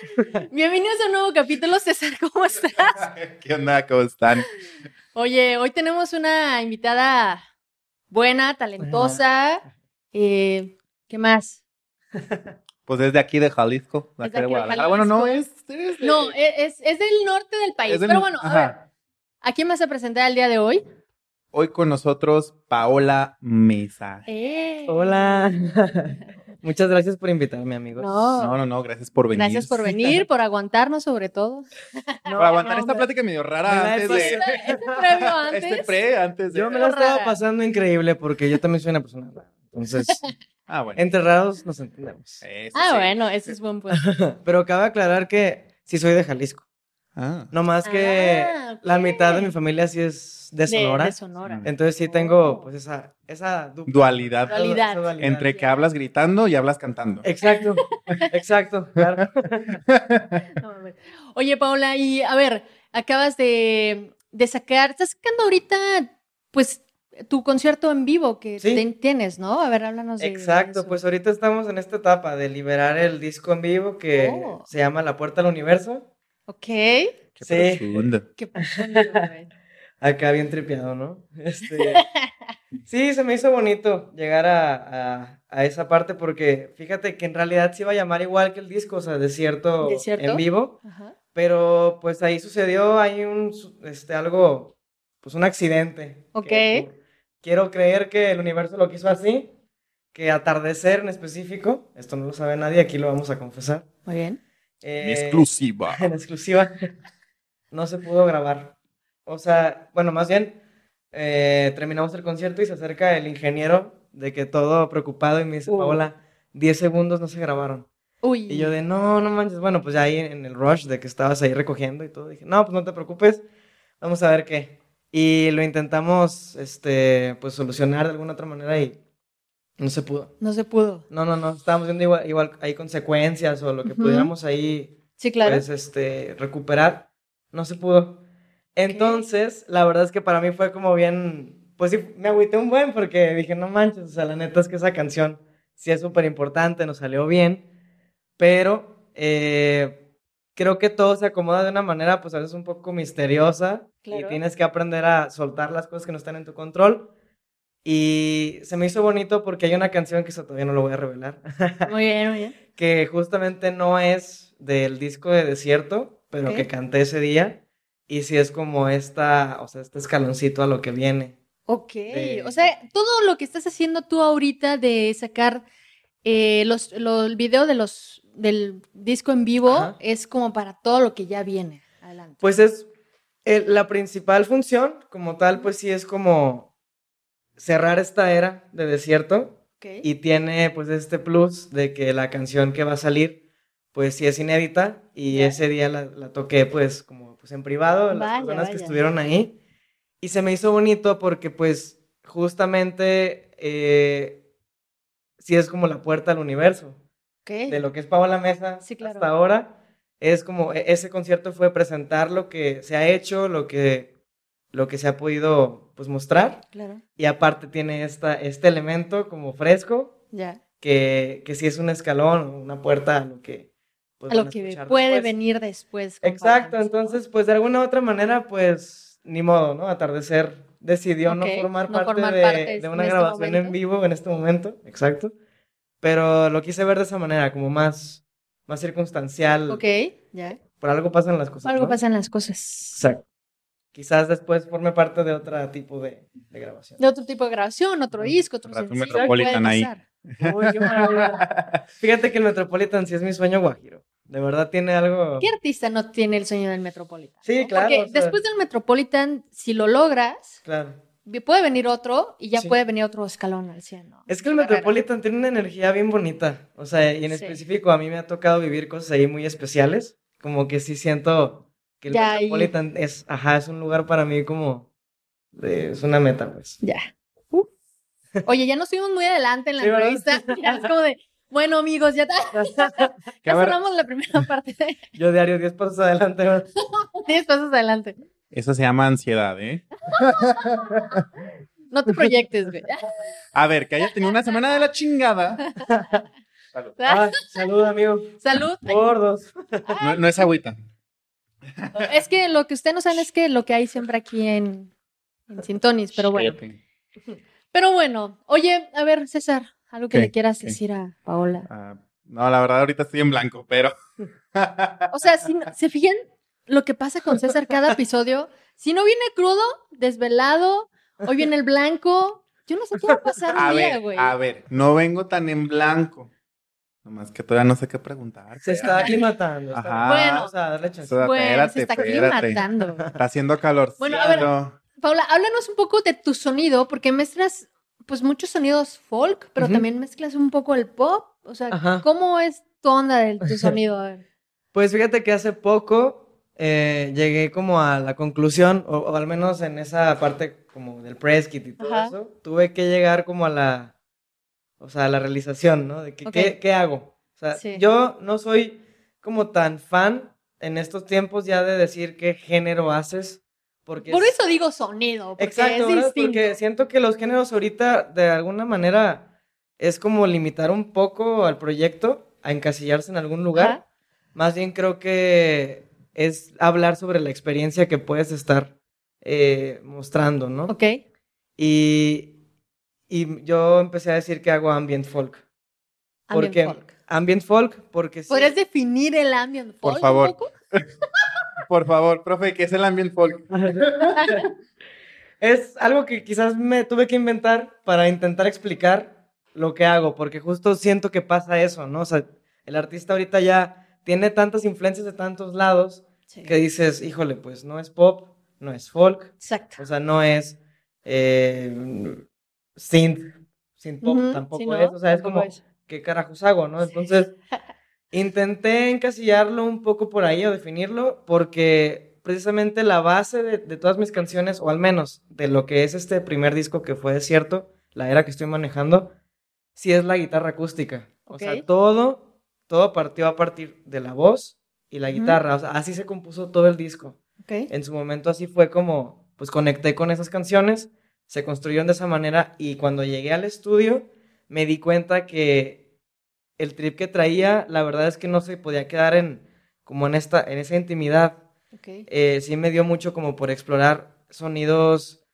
Bienvenidos a un nuevo capítulo, César, ¿cómo estás? ¿Qué onda? ¿Cómo están? Oye, hoy tenemos una invitada buena, talentosa. Eh, ¿Qué más? Pues es de aquí de Jalisco, de de aquí de Guadalajara. Bueno, no, es, es de- No, es, es del norte del país. del- Pero bueno, a ver, ¿a quién vas a presentar el día de hoy? Hoy con nosotros Paola Mesa. Eh, Hola. Muchas gracias por invitarme, amigos. No, No, no, no, gracias por venir. gracias por venir, por aguantarnos sobre todo. No, Por aguantar no, esta me- plática medio me rara antes de... Este, este previo antes. Este pre, antes de... Yo me la estaba Rara. pasando increíble porque yo también soy una persona rara. Entonces, Ah, bueno. entre raros nos entendemos. Eso Ah, sí. bueno, ese es buen punto. Pero cabe aclarar que sí soy de Jalisco. Ah. No más que Ah, la mitad de mi familia sí es de Sonora. De, Sonora. Mm. Entonces sí tengo pues esa, esa dupla- Dualidad. Dualidad. esa dualidad. Entre que hablas gritando y hablas cantando. Exacto, exacto, claro. No. Oye, Paula, y a ver, acabas de, de sacar, estás sacando ahorita, pues, tu concierto en vivo que Sí. ten- tienes, ¿no? A ver, háblanos de Exacto, pues ahorita estamos en esta etapa de liberar el disco en vivo que Oh. se llama La Puerta al Universo. Ok. Qué Sí. profundo. Qué profundo, güey. Acá bien tripeado, ¿no? Este, sí, se me hizo bonito llegar a, a- a esa parte porque fíjate que en realidad se iba a llamar igual que el disco, o sea, Desierto, ¿Desierto? en vivo, Ajá. pero pues ahí sucedió, hay un, este, algo, pues un accidente. Ok. que, quiero creer que el universo lo quiso así, que atardecer en específico, esto no lo sabe nadie, aquí lo vamos a confesar. Muy bien. Eh, En exclusiva. en exclusiva, no se pudo grabar. O sea, bueno, más bien, eh, terminamos el concierto y se acerca el ingeniero de que todo preocupado y me dice, Uh. Paola, 10 segundos no se grabaron. Uy. Y yo de, no, no manches, bueno, pues ya ahí en el rush de que estabas ahí recogiendo y todo, dije, no, pues no te preocupes, vamos a ver qué. Y lo intentamos, este, pues solucionar de alguna otra manera y no se pudo. No se pudo. No, no, no, estábamos viendo igual, igual ahí consecuencias o lo que Ujú. pudiéramos ahí Sí, claro. pues, este, recuperar. No se pudo. Entonces, la verdad es que para mí fue como bien, pues sí, me agüité un buen porque dije, no manches, o sea, la neta es que esa canción sí es súper importante, nos salió bien, pero eh, creo que todo se acomoda de una manera, pues a veces un poco misteriosa Claro. y tienes que aprender a soltar las cosas que no están en tu control. Y se me hizo bonito porque hay una canción que eso todavía no lo voy a revelar. Muy bien, muy bien. que justamente no es del disco de Desierto, pero que canté ese día. Y sí es como esta, o sea, este escaloncito a lo que viene. Ok. De- O sea, todo lo que estás haciendo tú ahorita de sacar eh, los, lo- el video de los, del disco en vivo Ajá. es como para todo lo que ya viene. Adelante. Pues es el- la principal función, como tal, pues sí es como cerrar esta era de Desierto. Y tiene pues este plus de que la canción que va a salir, pues sí es inédita. Y ese día la, la toqué pues como pues en privado, las Vaya, personas que estuvieron ahí. Y se me hizo bonito porque pues justamente eh, sí es como la puerta al universo. Ok. De lo que es Paola Mesa Sí, claro. hasta ahora. Es como, e- ese concierto fue presentar lo que se ha hecho, lo que, lo que se ha podido pues mostrar. Claro. Y aparte tiene esta, este elemento como fresco, Ya. que, que sí es un escalón o una puerta a lo que, pues, a lo que puede después. venir después. Exacto, entonces pues de alguna u otra manera pues ni modo, ¿no? Atardecer decidió no formar no parte, formar de, parte de en una este grabación en vivo en este momento, exacto. Pero lo quise ver de esa manera, como más, más circunstancial. Ok, ya. Por algo pasan las cosas. Algo ¿no? pasan las cosas. Exacto. Quizás después forme parte de otro tipo de, de grabación. De otro tipo de grabación, otro disco, otro Rato sencillo, Metropolitan ahí. Uy, qué. Fíjate que el Metropolitan sí es mi sueño guajiro. De verdad tiene algo. ¿Qué artista no tiene el sueño del Metropolitan? Sí, no? claro, Porque o sea- después del Metropolitan, si lo logras, Claro. puede venir otro y ya Sí. puede venir otro escalón al cielo. Es que el Carrera. Metropolitan tiene una energía bien bonita. O sea, y en Sí. específico a mí me ha tocado vivir cosas ahí muy especiales. Como que sí siento que el Ya, y- Metropolitan es, ajá, es un lugar para mí como. de- es una meta, pues. Ya. Oye, ya nos fuimos muy adelante en la entrevista. Ya es como de, bueno, amigos, ya, ya cerramos la primera parte de Yo diario 10 pasos adelante. ¿verdad? 10 pasos adelante. eso se llama ansiedad, ¿eh? No te proyectes, güey. A ver, que haya tenido una semana de la chingada. Salud. Ay, salud, amigo. Salud. Gordos. No, no es agüita. Es que lo que ustedes no saben es que lo que hay siempre aquí en, en Sintonis, pero bueno. Pero bueno, oye, a ver, César, algo que ¿Qué? le quieras ¿Qué? decir a Paola. Ah, no, la verdad ahorita estoy en blanco, pero... O sea, si no- se fijan lo que pasa con César cada episodio. Si no viene crudo, desvelado, hoy viene el blanco. Yo no sé qué va a pasar a un día, güey. a ver, no vengo tan en blanco. Nomás que todavía no sé qué preguntar. Se está aclimatando. está- Ajá. Bueno. Vamos a darle chance. Bueno, espérate, se está aclimatando. Está haciendo calor. Bueno, a ver. Paula, háblanos un poco de tu sonido, porque mezclas pues muchos sonidos folk, pero también mezclas un poco el pop. O sea, Ajá. ¿cómo es tu onda de tu sonido? A ver. Pues fíjate que hace poco eh, llegué como a la conclusión, o, o al menos en esa parte como del press kit y todo Ajá. eso, tuve que llegar como a la, o sea, la realización, ¿no? De que. ¿qué, qué hago? O sea, Sí. yo no soy como tan fan en estos tiempos ya de decir qué género haces, porque... Por es- eso digo sonido, porque Exacto, es distinto. Porque siento que los géneros ahorita de alguna manera es como limitar un poco al proyecto a encasillarse en algún lugar. Ajá. Más bien creo que es hablar sobre la experiencia que puedes estar eh, mostrando, ¿no? Ok. Y, y yo empecé a decir que hago ambient folk. Ambient porque, folk. Ambient folk, porque sí. ¿Podrías definir el ambient folk Por un favor. poco? Por favor, profe, ¿qué es el ambient folk? Es algo que quizás me tuve que inventar para intentar explicar lo que hago, porque justo siento que pasa eso, ¿no? O sea, el artista ahorita ya tiene tantas influencias de tantos lados Sí. que dices, híjole, pues no es pop, no es folk, Exacto. o sea, no es eh, synth, synth pop tampoco ¿no? es, o sea, es como, es. ¿qué carajos hago, no? Entonces, intenté encasillarlo un poco por ahí o definirlo, porque precisamente la base de, de todas mis canciones, o al menos de lo que es este primer disco que fue cierto, la era que estoy manejando, sí es la guitarra acústica. O sea, todo, todo partió a partir de la voz y la guitarra. O sea, así se compuso todo el disco. En su momento así fue como, pues conecté con esas canciones, se construyeron de esa manera y cuando llegué al estudio me di cuenta que el trip que traía, la verdad es que no se podía quedar en, como en esta, en esa intimidad. Eh, sí me dio mucho como por explorar sonidos,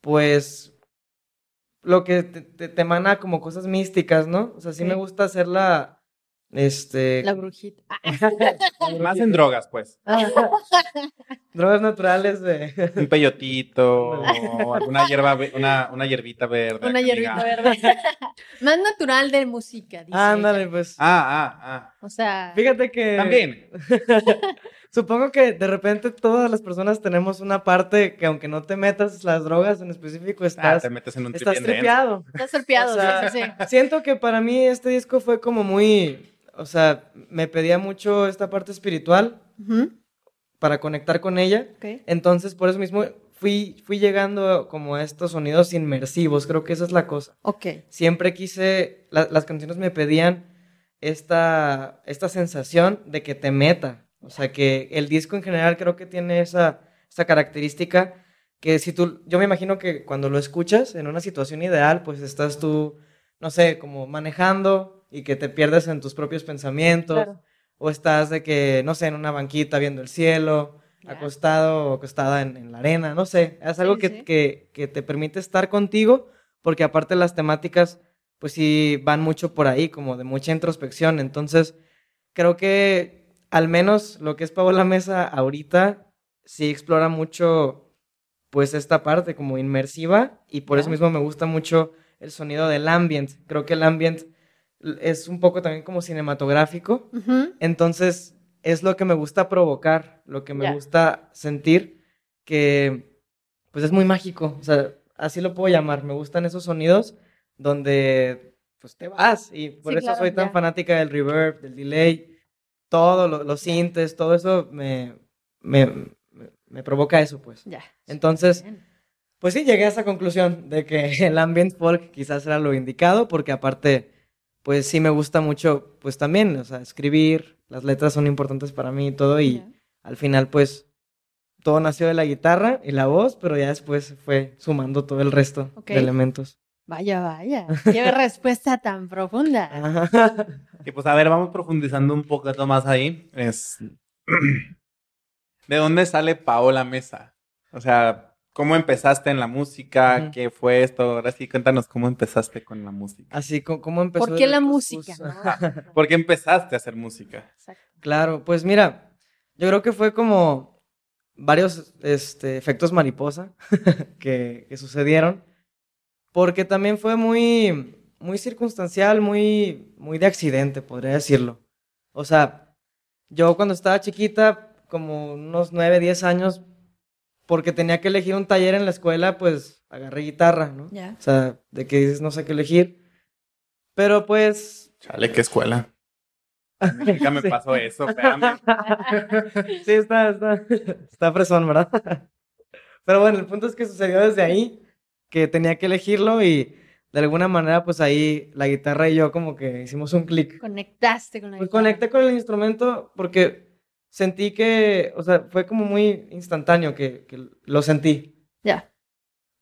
pues, lo que te, te, te emana como cosas místicas, ¿no? O sea, sí me gusta hacerla, este... La brujita. Ah, Más en drogas, pues. Drogas naturales de... Un peyotito, o alguna hierba, una, una hierbita verde. una hierbita diga- verde. Más natural de música, dice. Ándale, ella. pues. Ah, ah, O sea, Fíjate que... ah. También. Supongo que de repente todas las personas tenemos una parte que aunque no te metas las drogas en específico, Ah, estás, te metes en un estás tripeado. estás golpeado, O sea, sí, sí, sí. Siento que para mí este disco fue como muy, o sea, me pedía mucho esta parte espiritual Ujú, para conectar con ella. ok. Entonces, por eso mismo fui, fui llegando como a estos sonidos inmersivos, creo que esa es la cosa. Ok. Siempre quise, la- las canciones me pedían esta, esta sensación de que te meta. O sea, que el disco en general creo que tiene esa, esa característica que si tú, yo me imagino que cuando lo escuchas en una situación ideal, pues estás tú, no sé, como manejando y que te pierdes en tus propios pensamientos. Claro. O estás de que, no sé, en una banquita viendo el cielo, Ya. acostado o acostada en, en la arena, no sé. Es algo Sí, que, sí. Que, que te permite estar contigo, porque aparte las temáticas, pues sí, van mucho por ahí, como de mucha introspección. Entonces, creo que al menos lo que es Paola Mesa ahorita, sí explora mucho, pues, esta parte como inmersiva, y por eso mismo me gusta mucho el sonido del ambient. Creo que el ambient es un poco también como cinematográfico. Entonces, es lo que me gusta provocar, lo que me gusta sentir, que pues es muy mágico, o sea, así lo puedo llamar, me gustan esos sonidos donde pues te vas y por Sí, eso claro, soy tan fanática del reverb, del delay, todo, lo- los sintes, todo eso me, me, me- provoca eso, pues. Ya. Entonces, pues sí, llegué a esa conclusión de que el ambient folk quizás era lo indicado, porque aparte, pues sí me gusta mucho, pues también, o sea, escribir, las letras son importantes para mí y todo, y al final, pues, todo nació de la guitarra y la voz, pero ya después fue sumando todo el resto de elementos. Vaya, vaya. Qué respuesta tan profunda. Ajá. Y pues a ver, vamos profundizando un poquito más ahí. Es... ¿De dónde sale Paola Mesa? O sea, ¿cómo empezaste en la música? ¿Qué fue esto? Ahora sí, cuéntanos cómo empezaste con la música. Así, ¿cómo empezó? ¿Por qué la música? pues, no? ¿Por qué empezaste a hacer música? Exacto. Claro, pues mira, yo creo que fue como varios este, efectos mariposa que, que sucedieron, porque también fue muy, muy circunstancial, muy, muy de accidente, podría decirlo. O sea, yo cuando estaba chiquita, como unos 9, 10 años, porque tenía que elegir un taller en la escuela, pues agarré guitarra, ¿no? Ya. O sea, de que dices no sé qué elegir. Pero pues Chale, qué escuela. Nunca me Sí. pasó eso, espérame. Sí, está, está, está fresón, ¿verdad? Pero bueno, el punto es que sucedió desde ahí, que tenía que elegirlo y de alguna manera, pues ahí la guitarra y yo como que hicimos un clic. Conectaste con la Pues guitarra. conecté con el instrumento porque sentí que, o sea, fue como muy instantáneo que, que lo sentí. Ya.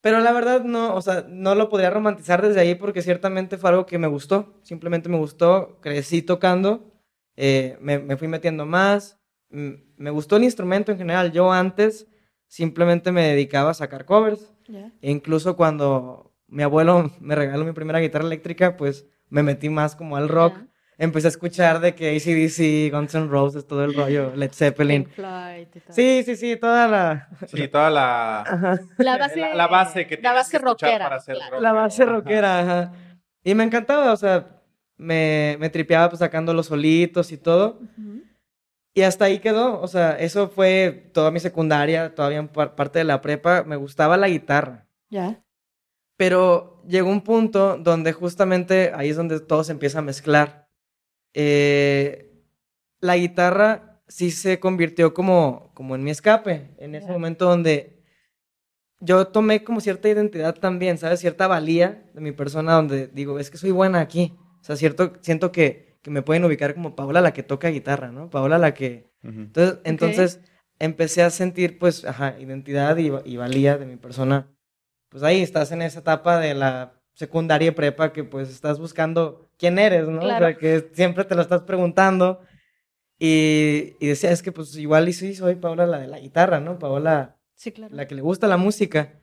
Pero la verdad no, o sea, no lo podría romantizar desde ahí porque ciertamente fue algo que me gustó, simplemente me gustó, crecí tocando, eh, me, me fui metiendo más, me gustó el instrumento en general. Yo antes simplemente me dedicaba a sacar covers E incluso cuando mi abuelo me regaló mi primera guitarra eléctrica, pues me metí más como al rock. Ya. Empecé a escuchar de que ACDC, Guns N' Roses, todo el rollo, Led Zeppelin. Floyd y todo. Sí, sí, sí, toda la... Sí, toda la, Ajá. La base, la, la base que la base que rockera. para hacer claro. rock. La base rockera, ajá. Y me encantaba, o sea, me, me tripeaba pues sacando los solitos y todo. Ujú. Y hasta ahí quedó, o sea, eso fue toda mi secundaria, todavía en par- parte de la prepa, me gustaba la guitarra. Ya. Pero llegó un punto donde justamente ahí es donde todo se empieza a mezclar. Eh, la guitarra sí se convirtió como, como en mi escape, en ese momento donde yo tomé como cierta identidad también, ¿sabes? Cierta valía de mi persona donde digo, es que soy buena aquí. O sea, cierto, siento que, que me pueden ubicar como Paola la que toca guitarra, ¿no? Paola la que... Ujú. Entonces, entonces empecé a sentir, pues, ajá, identidad y, y valía de mi persona. Pues ahí estás en esa etapa de la secundaria y prepa que pues estás buscando quién eres, ¿no? O Claro. sea, que siempre te lo estás preguntando. Y, y decía, es que pues igual y sí soy Paola la de la guitarra, ¿no? Paola Sí, claro. la que le gusta la música.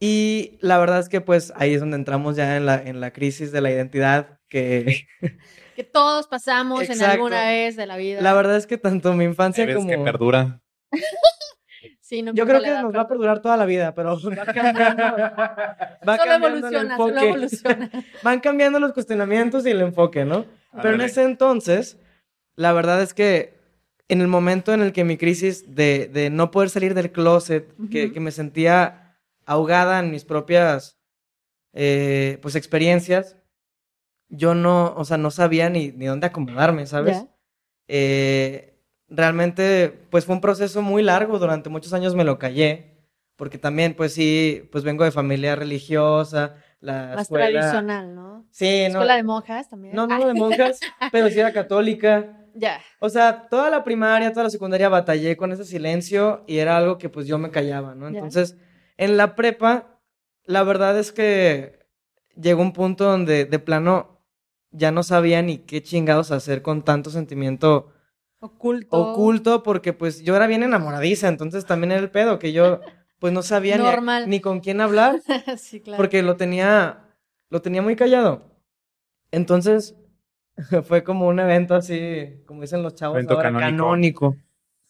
Y la verdad es que pues ahí es donde entramos ya en la, en la crisis de la identidad, que Que todos pasamos en alguna vez de la vida. la verdad es que tanto mi infancia Eres como... que perdura. Sí, no Yo creo que nos va a perdurar toda la vida, pero va cambiando, va Solo evoluciona, solo evoluciona. Van cambiando los cuestionamientos y el enfoque, ¿no? Pero en ese entonces, la verdad es que en el momento en el que mi crisis de, de no poder salir del closet, que me sentía ahogada en mis propias eh, pues experiencias, yo no, o sea, no sabía ni, ni dónde acomodarme, ¿sabes? Eh, realmente, pues fue un proceso muy largo, durante muchos años me lo callé, porque también, pues sí, pues vengo de familia religiosa, la Más escuela... tradicional, ¿no? Sí, no, Escuela de monjas también. no, no de monjas, pero sí era católica. Ya. O sea, toda la primaria, toda la secundaria batallé con ese silencio y era algo que pues yo me callaba, ¿no? Ya. Entonces, en la prepa, la verdad es que llegó un punto donde de plano ya no sabía ni qué chingados hacer con tanto sentimiento Oculto. oculto porque pues yo era bien enamoradiza, entonces también era el pedo que yo pues no sabía ni, a- ni con quién hablar sí, claro. porque lo tenía lo tenía muy callado. Entonces fue como un evento así, como dicen los chavos Evento ahora, canónico. canónico.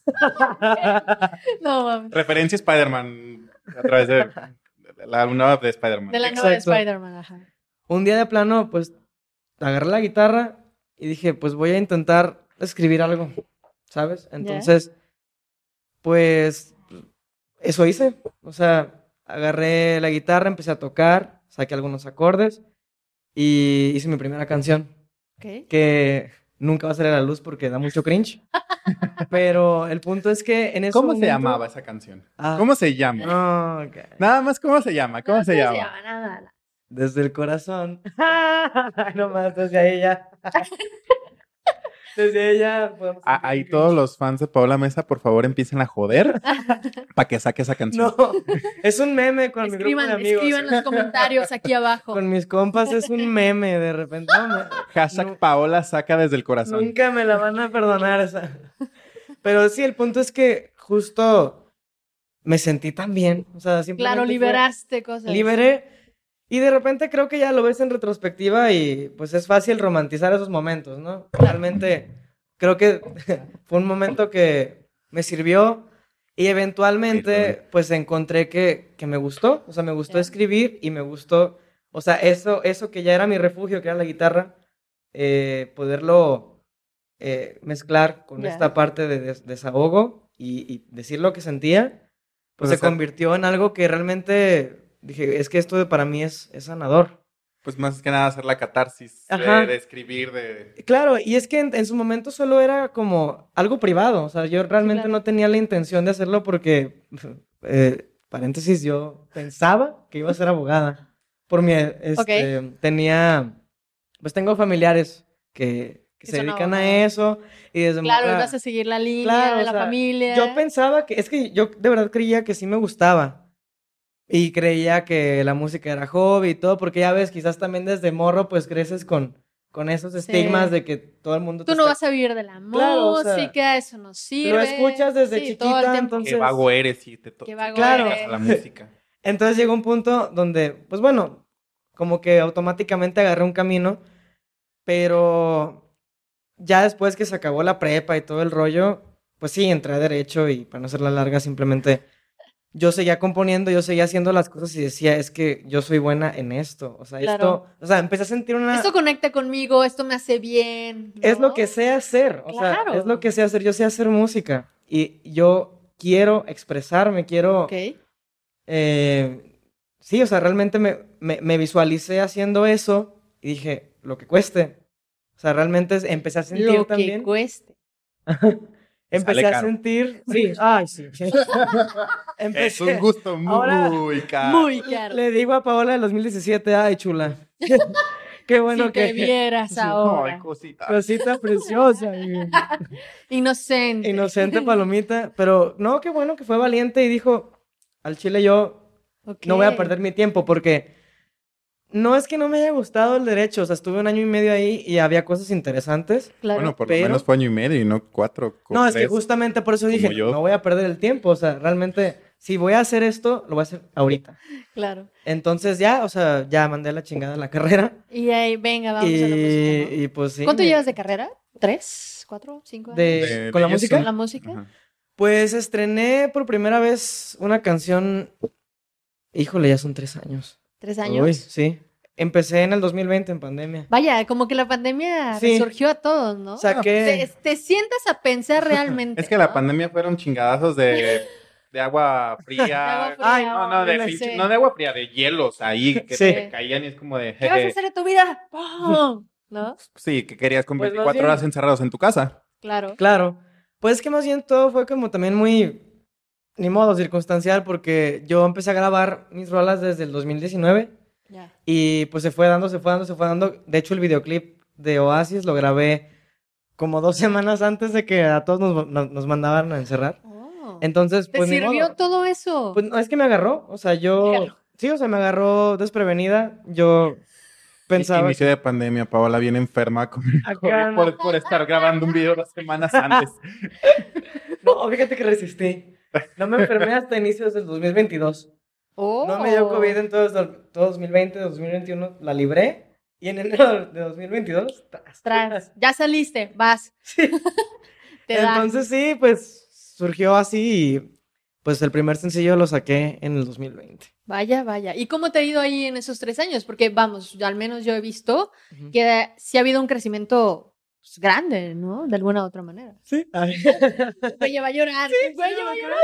No, mames. Referencia Spider-Man a través de la nueva de Spider-Man. De la nueva de. Spider-Man, ajá. Un día de plano, pues agarré la guitarra y dije, pues voy a intentar escribir algo, ¿sabes? Entonces, pues eso hice. O sea, agarré la guitarra, empecé a tocar, saqué algunos acordes y hice mi primera canción. Ok. que nunca va a salir a la luz porque da mucho cringe. Pero el punto es que en ese ¿Cómo se llamaba esa canción? Ah. ¿Cómo se llama? Nada más, ¿cómo se llama? ¿Cómo No, se llama? Nada, nada. Desde el corazón. no más, desde ahí ya. Desde ella podemos... Ah, ahí todos los fans de Paola Mesa, por favor, empiecen a joder para que saque esa canción. No, es un meme con mi grupo Escriban, de amigos. escriban los comentarios aquí abajo. Con mis compas es un meme de repente. No, me- Hashtag No. Paola saca desde el corazón. nunca me la van a perdonar esa. Pero sí, el punto es que justo me sentí tan bien. O sea, simplemente Claro, fue- liberaste cosas. Liberé. Y de repente creo que ya lo ves en retrospectiva y pues es fácil romantizar esos momentos, ¿no? Realmente creo que fue un momento que me sirvió y eventualmente pues encontré que, que me gustó, o sea, me gustó escribir y me gustó, o sea, eso, eso que ya era mi refugio, que era la guitarra, eh, poderlo eh, mezclar con Ya. esta parte de des- desahogo y, y decir lo que sentía, pues Pues, se o sea- convirtió en algo que realmente dije, es que esto de- para mí es, es sanador. Pues más que nada hacer la catarsis de, Ajá. de escribir, de... Claro, y es que en, en su momento solo era como algo privado, o sea, yo realmente claro. no tenía la intención de hacerlo porque, eh, paréntesis, yo pensaba que iba a ser abogada. Por mi, este, tenía, pues tengo familiares que, que se dedican a eso y desde Claro, ibas a seguir la línea Claro, de o la sea, familia. Yo pensaba que, es que yo de verdad creía que sí me gustaba. Y creía que la música era hobby y todo, porque ya ves, quizás también desde morro pues creces con, con esos estigmas de que todo el mundo Tú te no está- vas a vivir de la Claro, o sea, música, eso no sirve. Lo escuchas desde Sí, chiquita, entonces... Qué vago eres y te to- Qué vago Claro. eres. la música. Entonces llegó un punto donde, pues bueno, como que automáticamente agarré un camino, pero ya después que se acabó la prepa y todo el rollo, pues sí, entré a derecho y para no hacerla larga, simplemente yo seguía componiendo, yo seguía haciendo las cosas y decía, es que yo soy buena en esto, o sea, Claro. esto, o sea, empecé a sentir una... Esto conecta conmigo, esto me hace bien. Es ¿no? lo que sé hacer, o Claro. sea, es lo que sé hacer, yo sé hacer música y yo quiero expresarme, quiero... Eh, sí, o sea, realmente me, me, me visualicé haciendo eso y dije, lo que cueste. O sea, realmente es- empecé a sentir Lo que también. cueste. Empecé Sale a caro. sentir. Sí, ay, sí. Es empecé. un gusto muy Ahora- caro. Muy caro. Le digo a Paola del 2017, ay, chula. Qué bueno si te que. vieras Sí. ahora. Ay, cosita. Cosita preciosa. Inocente. Inocente palomita. Pero no, qué bueno que fue valiente y dijo: al chile yo no voy a perder mi tiempo porque no es que no me haya gustado el derecho, o sea, estuve un año y medio ahí y había cosas interesantes. Claro. Bueno, por pero- lo menos fue año y medio y no cuatro. No, es que justamente por eso dije, yo. no voy a perder el tiempo, o sea, realmente, si voy a hacer esto, lo voy a hacer ahorita. Claro. Entonces ya, o sea, ya mandé la chingada a la carrera Y ahí, venga, vamos y, a la música. ¿no? y pues sí. ¿Cuánto me- llevas de carrera? ¿Tres? ¿Cuatro? ¿Cinco años? de- De- con la música? ¿Con la música? Ajá. Pues estrené por primera vez una canción, híjole, ya son tres años. ¿Tres años? Uy, sí. Empecé en el 2020 en pandemia. Vaya, como que la pandemia Sí. surgió a todos, ¿no? Saqué... Te, te sientas a pensar realmente. Es que la pandemia fueron chingadazos de, de agua fría. De agua fría, Ay, No, no, de pinche- no de agua fría, de hielos ahí que Sí. te caían y es como de... ¿Qué vas a hacer de tu vida? ¡Pum! ¿No? Sí, que querías con Pues más 24 bien- horas encerrados en tu casa. Claro. Claro. Pues es que más bien todo fue como también muy, ni modo, circunstancial, porque yo empecé a grabar mis rolas desde el 2019 Ya. y pues se fue dando, se fue dando, se fue dando. De hecho, el videoclip de Oasis lo grabé como dos semanas antes de que a todos nos, nos- nos mandaban a encerrar. Oh. Entonces, ¿Te pues ni sirvió modo. todo eso? Pues no, es que me agarró, o sea, yo... Claro. Sí, o sea, me agarró desprevenida. Yo pensaba... Inicio de pandemia, Paola bien enferma con por, por estar grabando un video dos semanas antes. No, fíjate que resistí. No me enfermé hasta inicios del 2022. Oh. No me dio COVID en todo, todo 2020, 2021, la libré. Y en enero de 2022, tras. Tras. Ya saliste, vas. Sí. Te. Entonces sí, pues surgió así y pues el primer sencillo lo saqué en el 2020. Vaya, vaya. ¿Y cómo te ha ido ahí en esos tres años? Porque, vamos, al menos yo he visto que sí ha habido un crecimiento pues, grande, ¿no? De alguna u otra manera. Sí. Güey, va a llorar. Güey, va a llorar.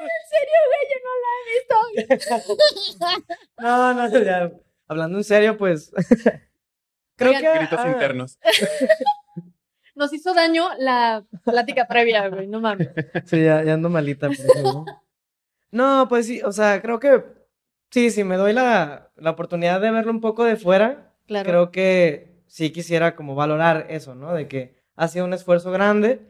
En serio, güey, yo no la he visto. No, no, ya. Hablando en serio, pues. Creo Oigan, que. Gritos ah, internos. Nos hizo daño la plática previa, güey, no mames. Sí, ya, ya ando malita por eso, ¿no? No, pues sí, o sea, creo que sí, si me doy la, la oportunidad de verlo un poco de fuera, Claro. creo que sí quisiera como valorar eso, ¿no? De que ha sido un esfuerzo grande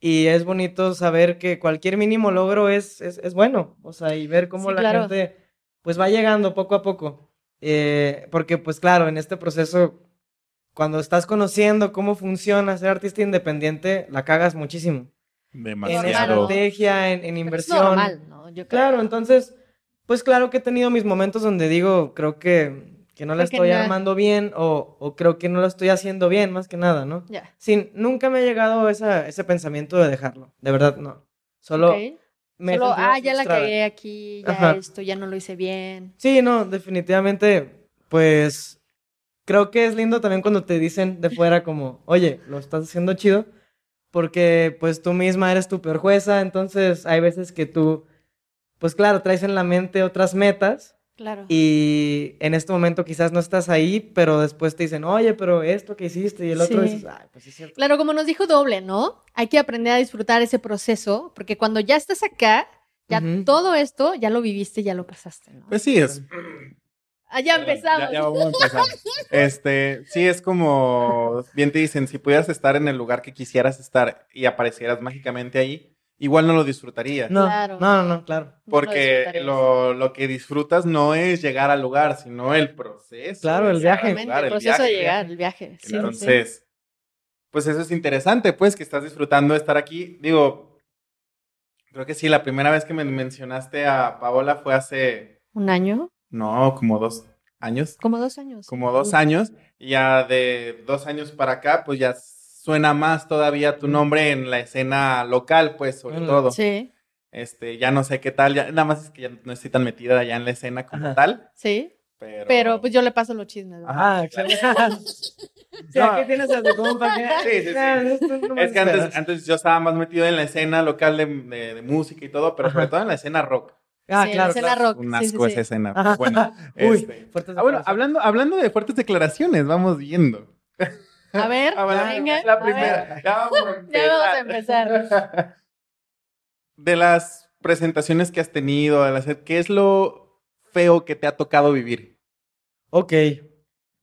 y es bonito saber que cualquier mínimo logro es, es, es bueno, o sea, y ver cómo Sí, la claro. gente pues va llegando poco a poco. Eh, porque pues claro, en este proceso, cuando estás conociendo cómo funciona ser artista independiente, la cagas muchísimo. En Demasiado. estrategia, en, en Pero es inversión. normal, ¿no? Yo creo. Claro, entonces, pues claro que he tenido mis momentos donde digo, creo que, que no la estoy no. armando bien o, o creo que no lo estoy haciendo bien, más que nada, ¿no? Ya. Sí, nunca me ha llegado esa, ese pensamiento de dejarlo, de verdad no. Solo me Solo, ah, ya la cagué aquí, ya Ajá. esto, ya no lo hice bien. Sí, no, definitivamente, pues creo que es lindo también cuando te dicen de fuera como, oye, lo estás haciendo chido, porque pues tú misma eres tu peor jueza, entonces hay veces que tú, pues claro, traes en la mente otras metas Claro. y en este momento quizás no estás ahí, pero después te dicen, oye, pero esto que hiciste y el otro Sí. dices, ay, pues sí es cierto. Claro, como nos dijo Doble, ¿no? Hay que aprender a disfrutar ese proceso, porque cuando ya estás acá, ya todo esto ya lo viviste, ya lo pasaste, ¿no? Pues sí, es. Ah, ya empezamos. Ya, ya vamos a empezar. Este, sí, es como, bien te dicen, si pudieras estar en el lugar que quisieras estar y aparecieras mágicamente ahí, igual no lo disfrutarías. No, Claro. no, no, no, claro. No lo Porque lo, lo que disfrutas no es llegar al lugar, sino el proceso. Claro, el viaje. lugar, el el proceso de llegar, el viaje. Sí, sí, sí. Entonces, pues eso es interesante, pues, que estás disfrutando de estar aquí. Digo, creo que sí, la primera vez que me mencionaste a Paola fue hace, ¿Un año? no, como dos años. Como dos años. Como dos años. Y ya de dos años para acá, pues ya suena más todavía tu nombre en la escena local, pues, sobre Mm, todo. Sí, Este, ya no sé qué tal, ya, nada más es que ya no estoy tan metida ya en la escena como Ajá. tal. sí. Pero, Pero pues yo le paso los chismes. Ajá. Ah, excelente. Sí, No. aquí tienes a tu compa. Sí, sí, sí. No Es que antes, antes yo estaba más metido en la escena local de, de- de música y todo, pero sobre Ajá. todo en la escena rock. Ah, Sí, claro, la escena claro. rock. Un sí, sí, asco sí. esa escena. Ajá. Bueno, Uy, este, fuertes ah, bueno, hablando, hablando de fuertes declaraciones, vamos viendo. A ver, venga. es la a ver. primera. Ya vamos a Ya vamos a empezar. De las presentaciones que has tenido, de las- ¿qué es lo feo que te ha tocado vivir? Ok.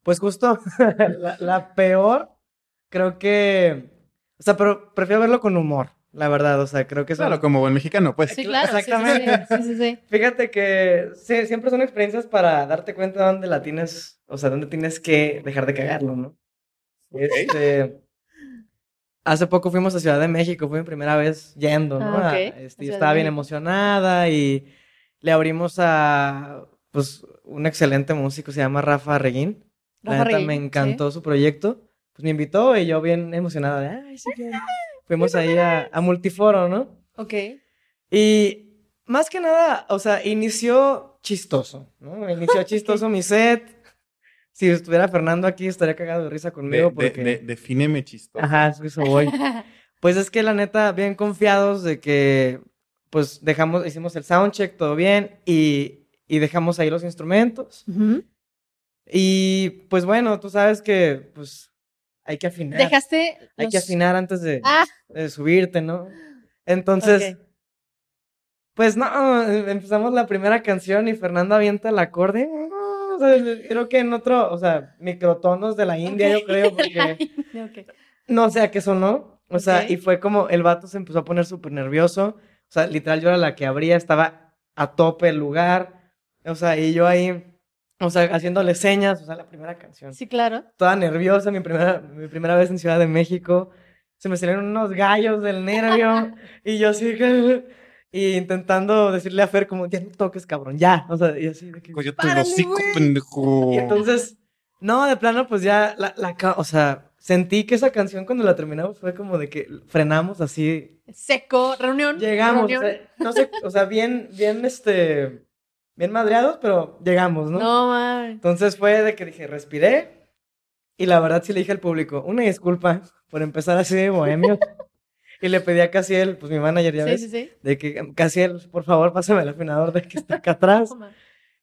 Pues justo la, la peor, creo que. O sea, pero prefiero verlo con humor, la verdad. O sea, creo que son- Claro, como buen mexicano, pues. Sí, claro. sí, sí, Exactamente. Sí, sí, sí, sí. Fíjate que sí, siempre son experiencias para darte cuenta de dónde la tienes, o sea, dónde tienes que dejar de cagarlo, ¿no? Este, hace poco fuimos a Ciudad de México, fue mi primera vez yendo, ¿no? Ah, A- ok, este, yo estaba bien emocionada y le abrimos a, pues, un excelente músico, se llama Rafa Reguín. La Rafa neta, Reguín, me sí. encantó su proyecto. Pues me invitó y yo bien emocionada de, ay, sí, claro". Fuimos ahí a, a Multiforo, ¿no? Ok. Y más que nada, o sea, inició chistoso, ¿no? Inició chistoso mi set. Si estuviera Fernando aquí, estaría cagado de risa De- conmigo de- porque... de- defíneme chistoso. Ajá, eso voy. Pues es que la neta, bien confiados de que, pues, dejamos, hicimos el soundcheck, todo bien, y, y dejamos ahí los instrumentos. Y, pues, bueno, tú sabes que, pues, hay que afinar. Dejaste. Hay que afinar antes de, Ah, de subirte, ¿no? Entonces, ok. pues no, empezamos la primera canción y Fernando avienta el acorde. O creo que en otro, o sea, microtonos de la India, yo creo, porque no sé a qué sonó. O sea, y fue como el vato se empezó a poner súper nervioso. O sea, literal, yo era la que abría, estaba a tope el lugar. O sea, y yo ahí, o sea, haciéndole señas, o sea, la primera canción Sí, claro. toda nerviosa, mi primera, mi primera vez en Ciudad de México. Se me salieron unos gallos del nervio y yo así, y intentando decirle a Fer como, ya no toques, cabrón, ya. O sea, y así de que... Párale, hocico, güey. pendejo. Y entonces, no, de plano, pues ya, la, la, ca- o sea, sentí que esa canción cuando la terminamos fue como de que frenamos así, Seco, reunión. llegamos, o reunión. sea, no sé, o sea, bien, bien, este, bien madreados, pero llegamos, ¿no? No, man. Entonces fue de que dije, respiré. Y la verdad sí le dije al público, una disculpa por empezar así de bohemio. y le pedí a Casiel, pues mi manager, ya Sí, ves, sí, sí. de que, Casiel, por favor, pásame el afinador de que está acá atrás.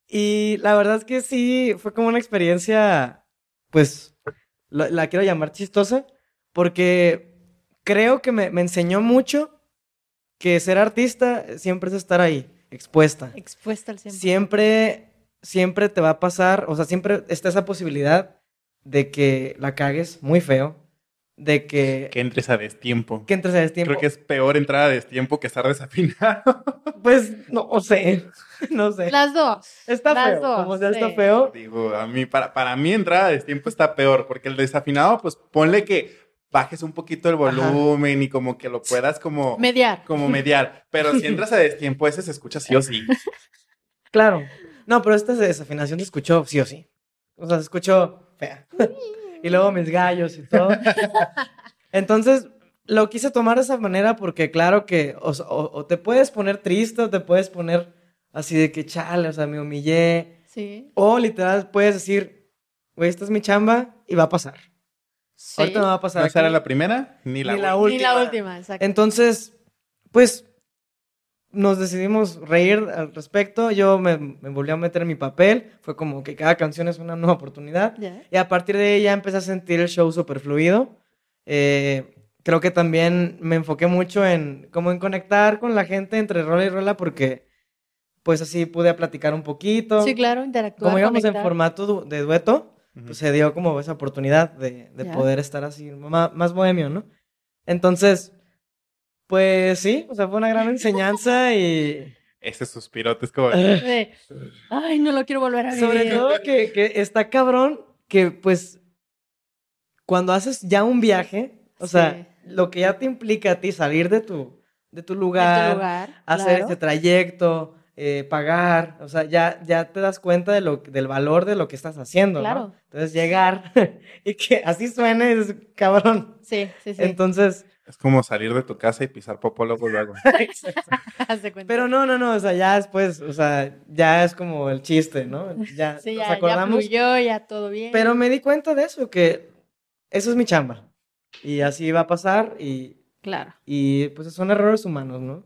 Y la verdad es que sí, fue como una experiencia, pues, la, la quiero llamar chistosa, porque creo que me, me enseñó mucho que ser artista siempre es estar ahí, expuesta Expuesta al siempre. siempre, siempre te va a pasar, o sea, siempre está esa posibilidad de que la cagues muy feo, de que, Que entres a destiempo. que entres a destiempo. Creo que es peor entrar a destiempo que estar desafinado. Pues no sé, no sé. Las dos. Está las feo, dos, como sea, está feo. Digo, a mí, para, para mí entrar a destiempo está peor, porque el desafinado, pues ponle que bajes un poquito el volumen y como que lo puedas como, Mediar. como mediar. Pero si entras a destiempo, ese se escucha sí o sí. Claro. No, pero esta desafinación se escuchó sí o sí. O sea, se escuchó fea. Y luego mis gallos y todo. Entonces, lo quise tomar de esa manera porque claro que o, o- o te puedes poner triste o te puedes poner así de que chale, o sea, me humillé. Sí. O literal puedes decir, güey, esta es mi chamba y va a pasar. sí. Ahorita me va a pasar. No será la primera ni la, Ni la última. Ni la última. última, exacto. Entonces, pues nos decidimos reír al respecto. Yo me, me volví a meter en mi papel. Fue como que cada canción es una nueva oportunidad. Ya. Y a partir de ahí ya empecé a sentir el show súper fluido. Eh, creo que también me enfoqué mucho en como en conectar con la gente entre rola y rola porque pues así pude platicar un poquito. Sí, claro, interactuar. Como íbamos en conectar. formato du- de dueto, Ujú. pues se dio como esa oportunidad de, de Ya. poder estar así, ma- más, bohemio, ¿no? Entonces, pues sí, o sea, fue una gran enseñanza y Ese suspirote es como... De, Ay, no lo quiero volver a vivir. sobre todo que, que está cabrón que pues cuando haces ya un viaje, o sea, lo que ya te implica a ti salir de tu, de tu lugar, tu lugar. hacer claro. ese trayecto, eh, pagar, o sea, ya, ya te das cuenta de lo, del valor de lo que estás haciendo, ¿no? Claro. Entonces llegar y que así suene es cabrón. Sí, sí, sí. Entonces, Es como salir de tu casa y pisar popólogo luego. Haz de cuenta. pero no, no, no, o sea, ya después, o sea, ya es como el chiste, ¿no? Ya Sí, nos ya, ya acordamos. fluyó, ya todo bien. pero me di cuenta de eso, que eso es mi chamba. Y así va a pasar y, Claro. y pues son errores humanos, ¿no?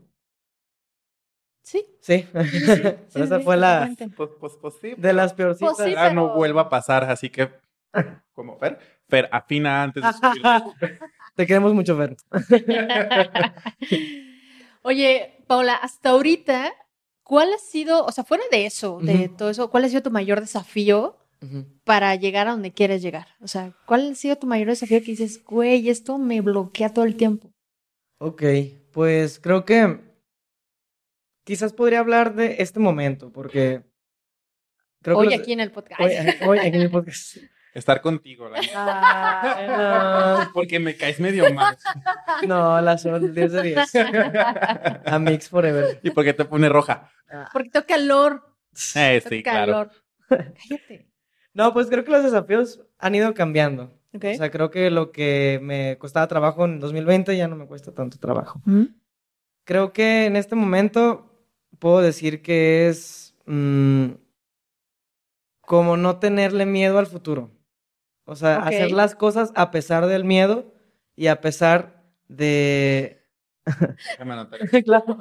Sí. Sí. Pero esa fue la. Pues, pues, pues sí. de las peorcitas. Pues sí, Ojalá no pero- vuelva a pasar, así que... Como Fer, Fer, afina antes de subir. Te queremos mucho, Fer. Oye, Paula, hasta ahorita, ¿cuál ha sido, o sea, fuera de eso, de todo eso, cuál ha sido tu mayor desafío para llegar a donde quieres llegar? O sea, ¿cuál ha sido tu mayor desafío que dices, güey, esto me bloquea todo el tiempo? Ok, pues creo que quizás podría hablar de este momento, porque creo Hoy que los- aquí en el podcast. hoy, hoy aquí en el podcast. Estar contigo, la. Ah, Porque me caes medio mal. no, la son 10 de 10. A Mix Forever. ¿Y por qué te pone roja? Porque tengo calor. Eh, tengo sí, claro. Cállate. No, pues creo que los desafíos han ido cambiando. O sea, creo que lo que me costaba trabajo en 2020 ya no me cuesta tanto trabajo. Ujú. Creo que en este momento puedo decir que es mm, como no tenerle miedo al futuro. O sea, hacer las cosas a pesar del miedo y a pesar de... Claro.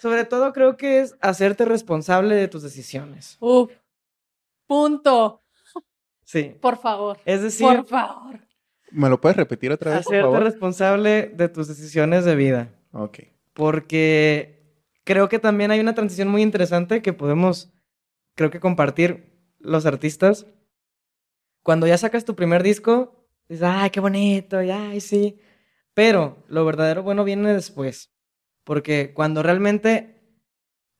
Sobre todo creo que es hacerte responsable de tus decisiones. Uf. Punto. Sí. Por favor. Es decir, Por favor. ¿Me lo puedes repetir otra vez, por hacerte favor? responsable de tus decisiones de vida. Ok. porque creo que también hay una transición muy interesante que podemos, creo que compartir los artistas. Cuando ya sacas tu primer disco, dices, ay, qué bonito, y ay, sí. Pero lo verdadero bueno viene después, porque cuando realmente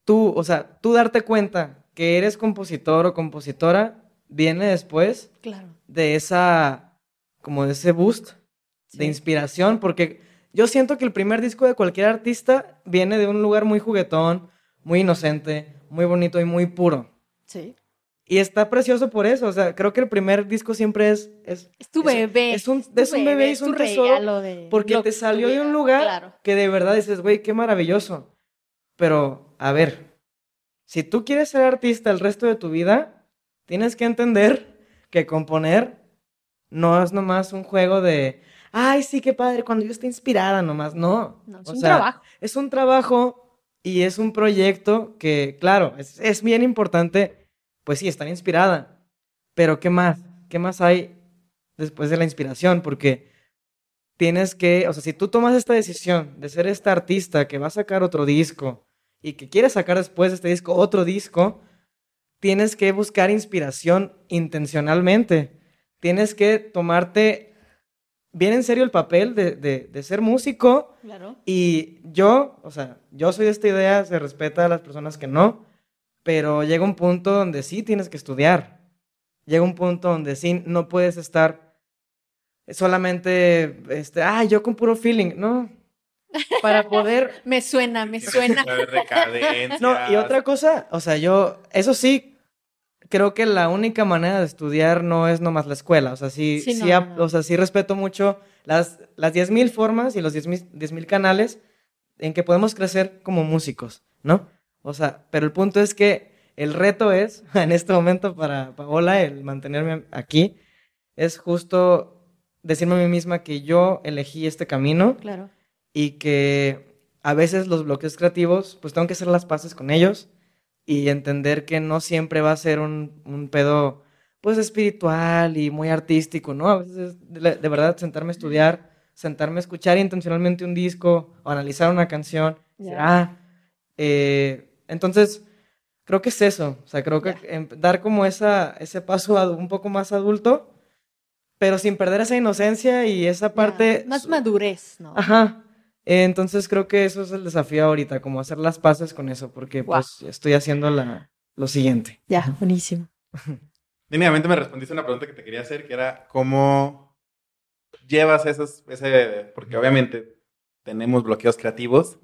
tú, o sea, tú darte cuenta que eres compositor o compositora, viene después Claro. de esa, como de ese boost de inspiración, porque yo siento que el primer disco de cualquier artista viene de un lugar muy juguetón, muy inocente, muy bonito y muy puro. Sí. Y está precioso por eso, o sea, creo que el primer disco siempre es, es Es tu Es- bebé. es un- tu es un bebé, es tu un tesoro, de porque te salió de un lugar Claro. que de verdad dices, güey, qué maravilloso. Pero, a ver, si tú quieres ser artista el resto de tu vida, tienes que entender que componer no es nomás un juego de, ay, sí, qué padre, cuando yo esté inspirada nomás, no. No, es O un sea, trabajo. Es un trabajo y es un proyecto que, claro, es, es bien importante, pues sí, estar inspirada. Pero ¿qué más? ¿Qué más hay después de la inspiración? Porque tienes que, o sea, si tú tomas esta decisión de ser esta artista que va a sacar otro disco y que quiere sacar después de este disco otro disco, tienes que buscar inspiración intencionalmente. Tienes que tomarte bien en serio el papel de, de, de ser músico Claro. y yo, o sea, yo soy de esta idea, se respeta a las personas que no, pero llega un punto donde sí tienes que estudiar. Llega un punto donde sí no puedes estar solamente, este, ah, yo con puro feeling, no. Para poder... Me suena, me suena. No, y otra cosa, o sea, yo, eso sí, creo que la única manera de estudiar no es nomás la escuela, o sea, sí, Sí, sí, no, no, o sea, sí respeto mucho las, las 10.000 formas y los 10.000 10,000 canales en que podemos crecer como músicos, ¿no? O sea, pero el punto es que el reto es, en este momento para Paola, el mantenerme aquí, es justo decirme a mí misma que yo elegí este camino Claro. y que a veces los bloqueos creativos, pues tengo que hacer las paces con ellos y entender que no siempre va a ser un, un pedo, pues espiritual y muy artístico, ¿no? A veces es de, de verdad sentarme a estudiar, sentarme a escuchar intencionalmente un disco o analizar una canción. decir, Ya. ah, eh, entonces, creo que es eso, o sea, creo que Ya. em- dar como esa, ese paso un poco más adulto, pero sin perder esa inocencia y esa parte... Ya, Más madurez, ¿no? Ajá. Entonces creo que eso es el desafío ahorita, como hacer las paces con eso, porque Guau. pues estoy haciendo la, lo siguiente. Ya, buenísimo. Mínimamente me respondiste una pregunta que te quería hacer, que era cómo llevas esos, ese, porque obviamente tenemos bloqueos creativos